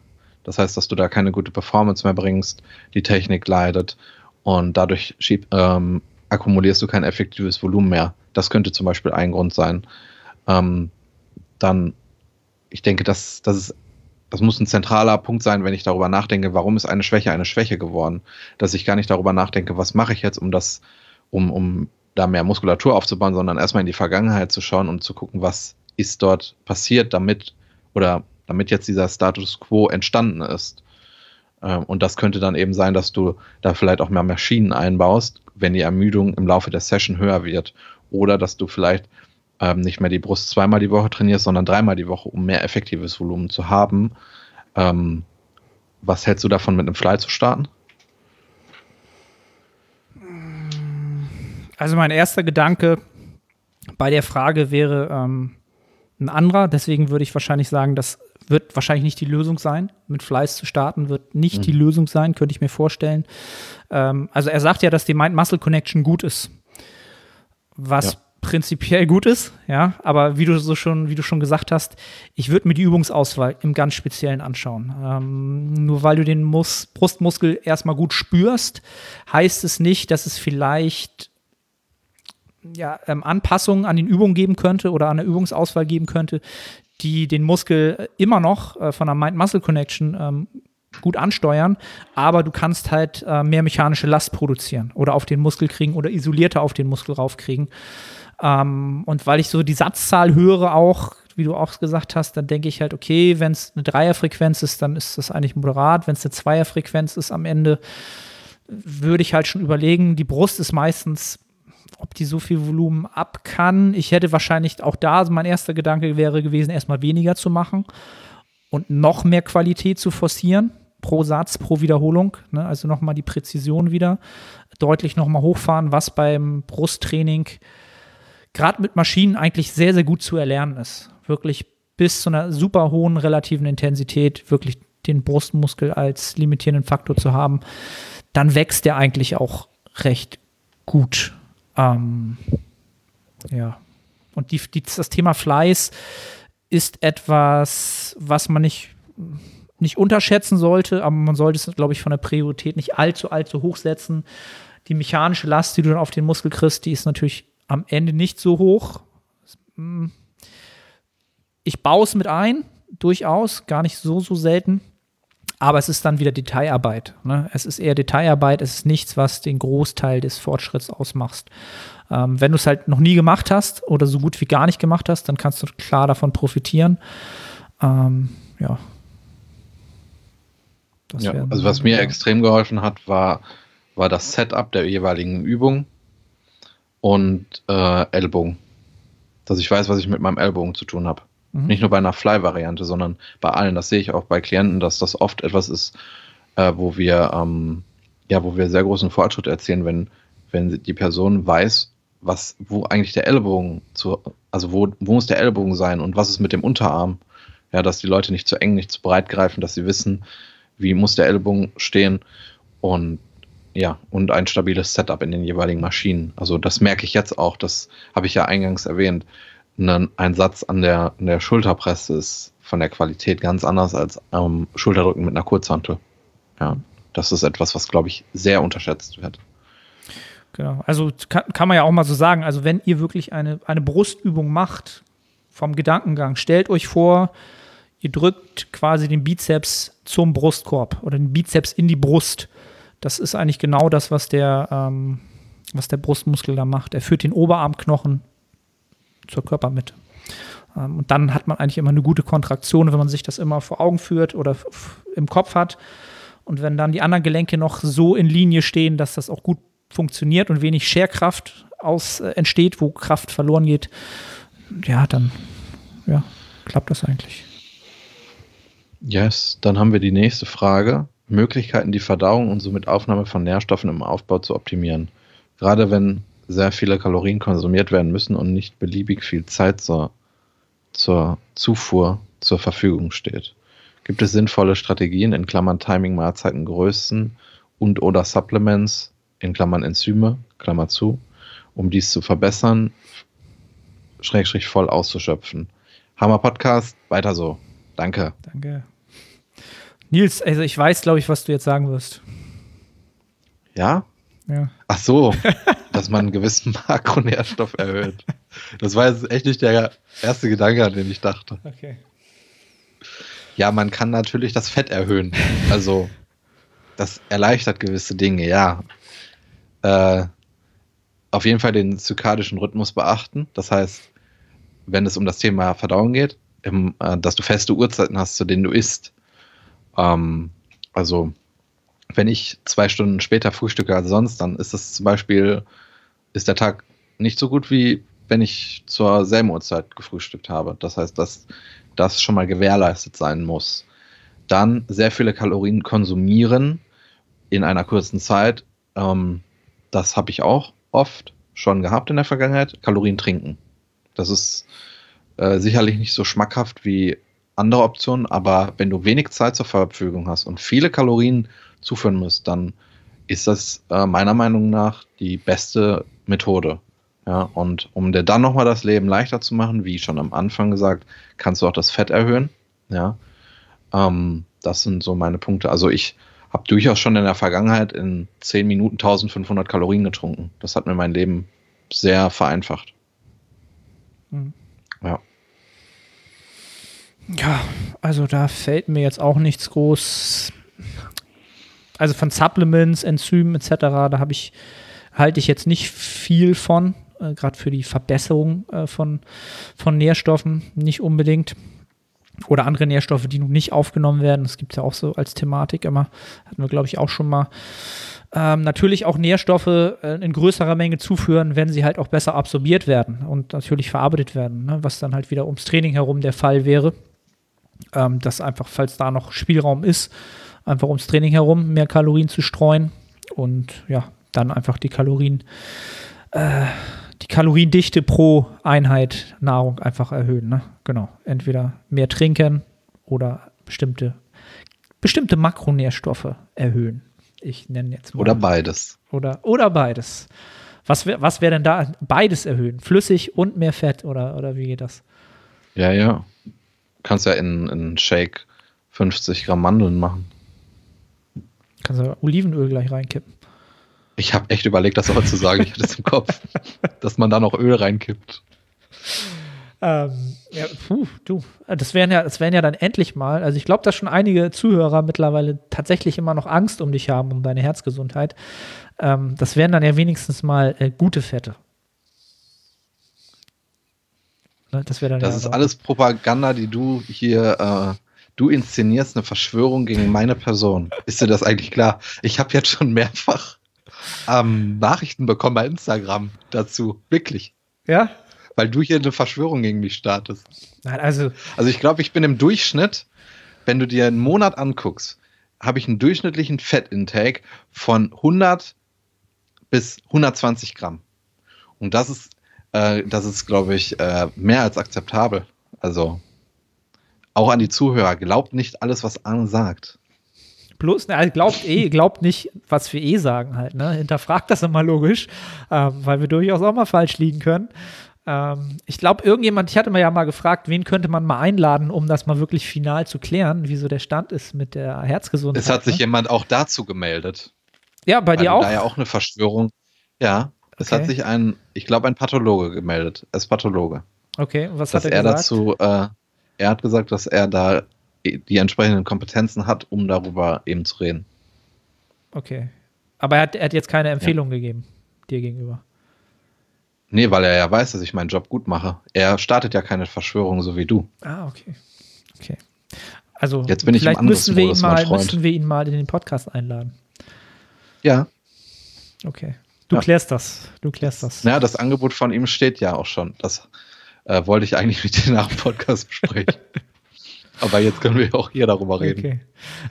Speaker 3: Das heißt, dass du da keine gute Performance mehr bringst, die Technik leidet und dadurch schieb, ähm, akkumulierst du kein effektives Volumen mehr. Das könnte zum Beispiel ein Grund sein. Ähm, dann, ich denke, das, das, ist, das muss ein zentraler Punkt sein, wenn ich darüber nachdenke, warum ist eine Schwäche eine Schwäche geworden. Dass ich gar nicht darüber nachdenke, was mache ich jetzt, um das, um, um da mehr Muskulatur aufzubauen, sondern erstmal in die Vergangenheit zu schauen und zu gucken, was ist dort passiert, damit oder damit jetzt dieser Status quo entstanden ist. Ähm, und das könnte dann eben sein, dass du da vielleicht auch mehr Maschinen einbaust, wenn die Ermüdung im Laufe der Session höher wird. Oder dass du vielleicht ähm, nicht mehr die Brust zweimal die Woche trainierst, sondern dreimal die Woche, um mehr effektives Volumen zu haben. Ähm, was hältst du davon, mit einem Fly zu starten?
Speaker 2: Also mein erster Gedanke bei der Frage wäre ähm, ein anderer. Deswegen würde ich wahrscheinlich sagen, das wird wahrscheinlich nicht die Lösung sein. Mit Fleiß zu starten wird nicht mhm. die Lösung sein, könnte ich mir vorstellen. Ähm, also er sagt ja, dass die Mind-Muscle-Connection gut ist. Was ja. prinzipiell gut ist, ja, aber wie du so schon, wie du schon gesagt hast, ich würde mir die Übungsauswahl im ganz Speziellen anschauen. Ähm, nur weil du den Mus Brustmuskel erstmal gut spürst, heißt es nicht, dass es vielleicht ja, ähm, Anpassungen an den Übungen geben könnte oder an der Übungsauswahl geben könnte, die den Muskel immer noch äh, von der Mind-Muscle-Connection ähm, gut ansteuern, aber du kannst halt äh, mehr mechanische Last produzieren oder auf den Muskel kriegen oder isolierter auf den Muskel raufkriegen. Ähm, und weil ich so die Satzzahl höre auch, wie du auch gesagt hast, dann denke ich halt, okay, wenn es eine Dreierfrequenz ist, dann ist das eigentlich moderat. Wenn es eine Zweierfrequenz ist am Ende, würde ich halt schon überlegen, die Brust ist meistens ob die so viel Volumen ab kann. Ich hätte wahrscheinlich auch da, mein erster Gedanke wäre gewesen, erstmal weniger zu machen und noch mehr Qualität zu forcieren pro Satz, pro Wiederholung. Ne? Also nochmal die Präzision wieder deutlich nochmal hochfahren, was beim Brusttraining gerade mit Maschinen eigentlich sehr, sehr gut zu erlernen ist. Wirklich bis zu einer super hohen relativen Intensität, wirklich den Brustmuskel als limitierenden Faktor zu haben, dann wächst der eigentlich auch recht gut. Ähm, ja. Und die, die, das Thema Fleiß ist etwas, was man nicht, nicht unterschätzen sollte, aber man sollte es, glaube ich, von der Priorität nicht allzu, allzu hoch setzen. Die mechanische Last, die du dann auf den Muskel kriegst, die ist natürlich am Ende nicht so hoch. Ich baue es mit ein, durchaus, gar nicht so, so selten. Aber es ist dann wieder Detailarbeit. Ne? Es ist eher Detailarbeit, es ist nichts, was den Großteil des Fortschritts ausmacht. Ähm, wenn du es halt noch nie gemacht hast oder so gut wie gar nicht gemacht hast, dann kannst du klar davon profitieren. Ähm, ja.
Speaker 3: ja also was mir ja. extrem geholfen hat, war, war das Setup der jeweiligen Übung und äh, Ellbogen. Dass ich weiß, was ich mit meinem Ellbogen zu tun habe. Mhm. Nicht nur bei einer Fly-Variante, sondern bei allen. Das sehe ich auch bei Klienten, dass das oft etwas ist, äh, wo wir ähm, ja, wo wir sehr großen Fortschritt erzielen, wenn, wenn die Person weiß, was, wo eigentlich der Ellbogen zu, also wo, wo muss der Ellbogen sein und was ist mit dem Unterarm? Ja, dass die Leute nicht zu eng, nicht zu breit greifen, dass sie wissen, wie muss der Ellbogen stehen und ja, und ein stabiles Setup in den jeweiligen Maschinen. Also das merke ich jetzt auch, das habe ich ja eingangs erwähnt ein Satz an der, an der Schulterpresse ist von der Qualität ganz anders als ähm, Schulterdrücken mit einer Kurzhantel. Ja, das ist etwas, was, glaube ich, sehr unterschätzt wird.
Speaker 2: Genau, also kann, kann man ja auch mal so sagen, also wenn ihr wirklich eine, eine Brustübung macht, vom Gedankengang, stellt euch vor, ihr drückt quasi den Bizeps zum Brustkorb oder den Bizeps in die Brust. Das ist eigentlich genau das, was der, ähm, was der Brustmuskel da macht. Er führt den Oberarmknochen zur Körpermitte. Ähm, und dann hat man eigentlich immer eine gute Kontraktion, wenn man sich das immer vor Augen führt oder im Kopf hat. Und wenn dann die anderen Gelenke noch so in Linie stehen, dass das auch gut funktioniert und wenig Scherkraft aus, äh, entsteht, wo Kraft verloren geht, ja, dann ja, klappt das eigentlich.
Speaker 3: Yes, dann haben wir die nächste Frage. Möglichkeiten, die Verdauung und somit Aufnahme von Nährstoffen im Aufbau zu optimieren. Gerade wenn sehr viele Kalorien konsumiert werden müssen und nicht beliebig viel Zeit zur, zur Zufuhr zur Verfügung steht. Gibt es sinnvolle Strategien in Klammern Timing, Mahlzeiten, Größen und oder Supplements in Klammern Enzyme, Klammer zu, um dies zu verbessern, schrägstrich voll auszuschöpfen. Hammer Podcast, weiter so. Danke.
Speaker 2: Danke. Nils, also ich weiß, glaube ich, was du jetzt sagen wirst.
Speaker 3: Ja?
Speaker 2: Ja.
Speaker 3: Ach so, dass man einen gewissen Makronährstoff erhöht. Das war jetzt echt nicht der erste Gedanke, an den ich dachte.
Speaker 2: Okay.
Speaker 3: Ja, man kann natürlich das Fett erhöhen. Also, das erleichtert gewisse Dinge, ja. Äh, auf jeden Fall den zykadischen Rhythmus beachten. Das heißt, wenn es um das Thema Verdauung geht, im, äh, dass du feste Uhrzeiten hast, zu denen du isst. Ähm, also wenn ich zwei Stunden später frühstücke als sonst, dann ist das zum Beispiel, ist der Tag nicht so gut wie wenn ich zur selben Uhrzeit gefrühstückt habe. Das heißt, dass das schon mal gewährleistet sein muss. Dann sehr viele Kalorien konsumieren in einer kurzen Zeit. Ähm, das habe ich auch oft schon gehabt in der Vergangenheit. Kalorien trinken. Das ist äh, sicherlich nicht so schmackhaft wie andere Optionen, aber wenn du wenig Zeit zur Verfügung hast und viele Kalorien zuführen musst, dann ist das äh, meiner Meinung nach die beste Methode. Ja, und um dir dann nochmal das Leben leichter zu machen, wie schon am Anfang gesagt, kannst du auch das Fett erhöhen. Ja, ähm, das sind so meine Punkte. Also ich habe durchaus schon in der Vergangenheit in 10 Minuten 1500 Kalorien getrunken. Das hat mir mein Leben sehr vereinfacht.
Speaker 2: Mhm.
Speaker 3: Ja.
Speaker 2: Ja, also da fällt mir jetzt auch nichts groß. Also von Supplements, Enzymen etc., da habe ich, halte ich jetzt nicht viel von, äh, gerade für die Verbesserung äh, von, von Nährstoffen, nicht unbedingt. Oder andere Nährstoffe, die nun nicht aufgenommen werden. Das gibt es ja auch so als Thematik immer. Hatten wir, glaube ich, auch schon mal. Ähm, natürlich auch Nährstoffe äh, in größerer Menge zuführen, wenn sie halt auch besser absorbiert werden und natürlich verarbeitet werden, ne? was dann halt wieder ums Training herum der Fall wäre ähm, dass einfach, falls da noch Spielraum ist, einfach ums Training herum mehr Kalorien zu streuen und ja, dann einfach die Kalorien, äh, die Kaloriendichte pro Einheit Nahrung einfach erhöhen. Ne? Genau. Entweder mehr trinken oder bestimmte, bestimmte Makronährstoffe erhöhen. Ich nenne jetzt mal.
Speaker 3: Oder beides.
Speaker 2: Oder, oder beides. Was wäre was wär denn da? Beides erhöhen. Flüssig und mehr Fett oder, oder wie geht das?
Speaker 3: Ja, ja kannst ja in, in Shake 50 Gramm Mandeln machen.
Speaker 2: Kannst du Olivenöl gleich reinkippen.
Speaker 3: Ich habe echt überlegt, das aber zu sagen. Ich hatte es im Kopf, dass man da noch Öl reinkippt.
Speaker 2: Ähm, ja, puh, du, das wären ja, das wären ja dann endlich mal, also ich glaube, dass schon einige Zuhörer mittlerweile tatsächlich immer noch Angst um dich haben, um deine Herzgesundheit. Ähm, das wären dann ja wenigstens mal äh, gute Fette.
Speaker 3: Ne? Das, dann das ist alles Propaganda, die du hier, äh, du inszenierst eine Verschwörung gegen meine Person. Ist dir das eigentlich klar? Ich habe jetzt schon mehrfach ähm, Nachrichten bekommen bei Instagram dazu. Wirklich.
Speaker 2: Ja?
Speaker 3: Weil du hier eine Verschwörung gegen mich startest.
Speaker 2: Nein, also.
Speaker 3: Also ich glaube, ich bin im Durchschnitt, wenn du dir einen Monat anguckst, habe ich einen durchschnittlichen Fettintake von 100 bis 120 Gramm. Und das ist äh, das ist, glaube ich, äh, mehr als akzeptabel. Also auch an die Zuhörer, glaubt nicht alles, was Arne sagt.
Speaker 2: Bloß, ne, glaubt eh, glaubt nicht, was wir eh sagen halt, ne? Hinterfragt das immer logisch, ähm, weil wir durchaus auch mal falsch liegen können. Ähm, ich glaube, irgendjemand, ich hatte mir ja mal gefragt, wen könnte man mal einladen, um das mal wirklich final zu klären, wieso der Stand ist mit der Herzgesundheit.
Speaker 3: Es hat sich ne? jemand auch dazu gemeldet.
Speaker 2: Ja, bei dir auch.
Speaker 3: Da ja auch eine Verschwörung. Ja, es hat sich ein, ich glaube, ein Pathologe gemeldet. Er ist Pathologe.
Speaker 2: Okay, was
Speaker 3: dass
Speaker 2: hat
Speaker 3: er,
Speaker 2: er
Speaker 3: gesagt? dazu, äh, er hat gesagt, dass er da die entsprechenden Kompetenzen hat, um darüber eben zu reden.
Speaker 2: Okay. Aber er hat, er hat jetzt keine Empfehlung ja. gegeben, dir gegenüber.
Speaker 3: Nee, weil er ja weiß, dass ich meinen Job gut mache. Er startet ja keine Verschwörung, so wie du.
Speaker 2: Ah, okay. Okay. Also,
Speaker 3: jetzt bin ich
Speaker 2: vielleicht müssen wir, ihn mal, müssen wir ihn mal in den Podcast einladen.
Speaker 3: Ja.
Speaker 2: Okay. Du ja. klärst das. Du klärst das.
Speaker 3: Ja, das Angebot von ihm steht ja auch schon. Das äh, wollte ich eigentlich mit dir nach dem Podcast besprechen. Aber jetzt können wir auch hier darüber reden. Okay.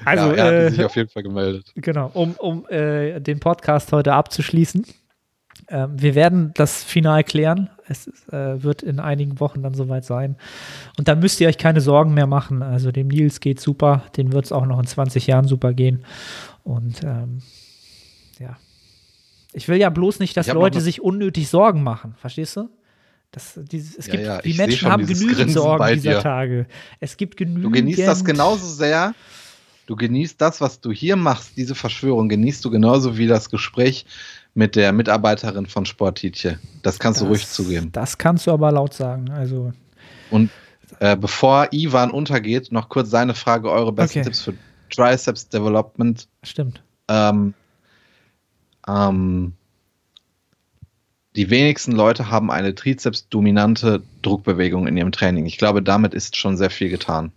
Speaker 2: Also,
Speaker 3: ja, er
Speaker 2: äh,
Speaker 3: hat sich auf jeden Fall gemeldet.
Speaker 2: Genau, um, um äh, den Podcast heute abzuschließen. Ähm, wir werden das final klären. Es äh, wird in einigen Wochen dann soweit sein. Und da müsst ihr euch keine Sorgen mehr machen. Also dem Nils geht super, den wird es auch noch in 20 Jahren super gehen. Und ähm, ja, ich will ja bloß nicht, dass Leute sich unnötig Sorgen machen. Verstehst du? Das, dieses, es
Speaker 3: ja,
Speaker 2: gibt,
Speaker 3: ja,
Speaker 2: die Menschen haben genügend Grinsen Sorgen dieser dir. Tage. Es gibt genügend.
Speaker 3: Du genießt das genauso sehr. Du genießt das, was du hier machst, diese Verschwörung, genießt du genauso wie das Gespräch mit der Mitarbeiterin von Sportitje. Das kannst das, du ruhig zugeben.
Speaker 2: Das kannst du aber laut sagen. Also.
Speaker 3: Und äh, bevor Ivan untergeht, noch kurz seine Frage: Eure besten okay. Tipps für Triceps Development.
Speaker 2: Stimmt.
Speaker 3: Ähm, ähm, die wenigsten Leute haben eine Trizeps-dominante Druckbewegung in ihrem Training. Ich glaube, damit ist schon sehr viel getan.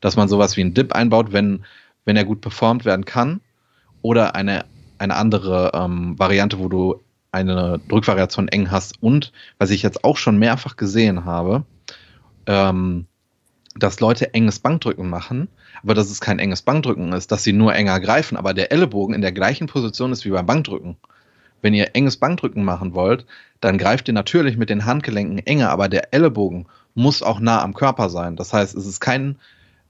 Speaker 3: Dass man sowas wie einen Dip einbaut, wenn, wenn er gut performt werden kann, oder eine, eine andere ähm, Variante, wo du eine Drückvariation eng hast und was ich jetzt auch schon mehrfach gesehen habe, ähm, dass Leute enges Bankdrücken machen, aber dass es kein enges Bankdrücken ist, dass sie nur enger greifen, aber der Ellenbogen in der gleichen Position ist wie beim Bankdrücken. Wenn ihr enges Bankdrücken machen wollt, dann greift ihr natürlich mit den Handgelenken enger, aber der Ellenbogen muss auch nah am Körper sein. Das heißt, es ist kein,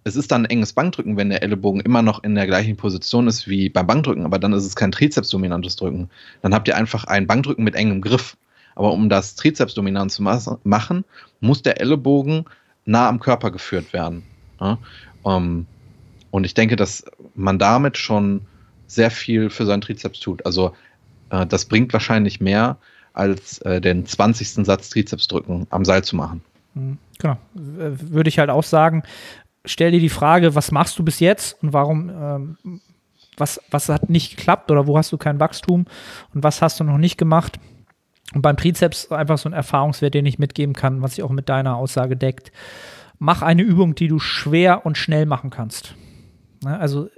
Speaker 3: es ist dann ein enges Bankdrücken, wenn der Ellenbogen immer noch in der gleichen Position ist wie beim Bankdrücken, aber dann ist es kein Trizepsdominantes Drücken. Dann habt ihr einfach ein Bankdrücken mit engem Griff. Aber um das Trizepsdominant zu machen, muss der Ellenbogen nah am Körper geführt werden. Ja? Ähm, und ich denke, dass man damit schon sehr viel für seinen Trizeps tut. Also äh, das bringt wahrscheinlich mehr, als äh, den 20. Satz Trizeps drücken am Seil zu machen.
Speaker 2: Mhm, genau. Würde ich halt auch sagen, stell dir die Frage, was machst du bis jetzt und warum, ähm, was, was hat nicht geklappt oder wo hast du kein Wachstum und was hast du noch nicht gemacht? Und beim Trizeps einfach so ein Erfahrungswert, den ich mitgeben kann, was sich auch mit deiner Aussage deckt. Mach eine Übung, die du schwer und schnell machen kannst. Ne, also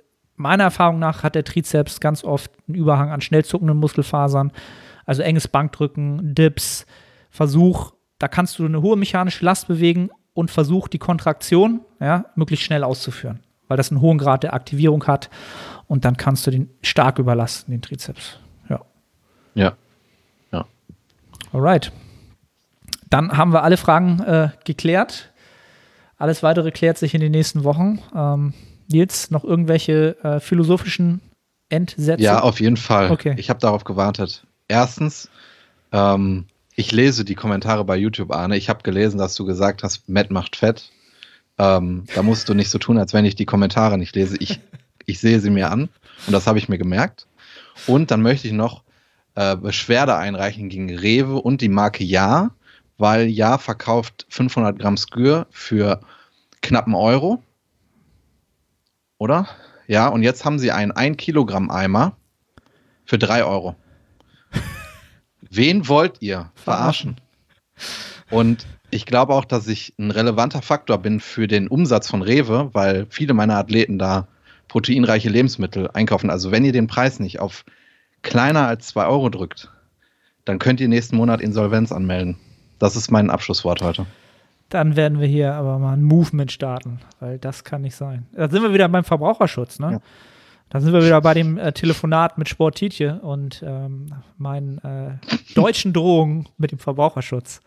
Speaker 2: meiner Erfahrung nach hat der Trizeps ganz oft einen Überhang an schnell zuckenden Muskelfasern, also enges Bankdrücken, Dips, Versuch, da kannst du eine hohe mechanische Last bewegen und versuch die Kontraktion ja, möglichst schnell auszuführen, weil das einen hohen Grad der Aktivierung hat und dann kannst du den stark überlasten, den Trizeps. Ja.
Speaker 3: Ja. Ja.
Speaker 2: Alright. Dann haben wir alle Fragen äh, geklärt. Alles weitere klärt sich in den nächsten Wochen. Ähm, Nils, noch irgendwelche äh, philosophischen Endsätze?
Speaker 3: Ja, auf jeden Fall.
Speaker 2: Okay.
Speaker 3: Ich habe darauf gewartet. Erstens, ähm, ich lese die Kommentare bei YouTube, Arne. Ich habe gelesen, dass du gesagt hast, Matt macht fett. Ähm, da musst du nicht so tun, als wenn ich die Kommentare nicht lese. Ich, ich sehe sie mir an und das habe ich mir gemerkt. Und dann möchte ich noch äh, Beschwerde einreichen gegen Rewe und die Marke Ja, weil Ja verkauft 500 Gramm Skür für knappen Euro oder? Ja, und jetzt haben sie einen 1 Kilogramm Eimer für 3 Euro. Wen wollt ihr verarschen? Und ich glaube auch, dass ich ein relevanter Faktor bin für den Umsatz von Rewe, weil viele meiner Athleten da proteinreiche Lebensmittel einkaufen. Also wenn ihr den Preis nicht auf kleiner als 2 Euro drückt, dann könnt ihr nächsten Monat Insolvenz anmelden. Das ist mein Abschlusswort heute
Speaker 2: dann werden wir hier aber mal ein Movement starten, weil das kann nicht sein. Da sind wir wieder beim Verbraucherschutz, ne? Ja. Da sind wir wieder bei dem äh, Telefonat mit Sport Tietje und ähm, meinen äh, deutschen Drohungen mit dem Verbraucherschutz.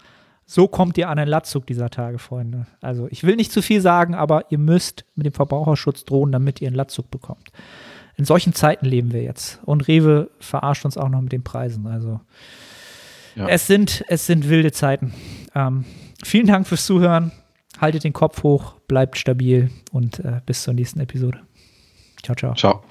Speaker 2: So kommt ihr an den Latzug dieser Tage, Freunde. Also ich will nicht zu viel sagen, aber ihr müsst mit dem Verbraucherschutz drohen, damit ihr einen Latzug bekommt. In solchen Zeiten leben wir jetzt. Und Rewe verarscht uns auch noch mit den Preisen. Also ja. es, sind, es sind wilde Zeiten. Ähm, vielen Dank fürs Zuhören. Haltet den Kopf hoch, bleibt stabil und äh, bis zur nächsten Episode. Ciao, ciao.
Speaker 3: Ciao.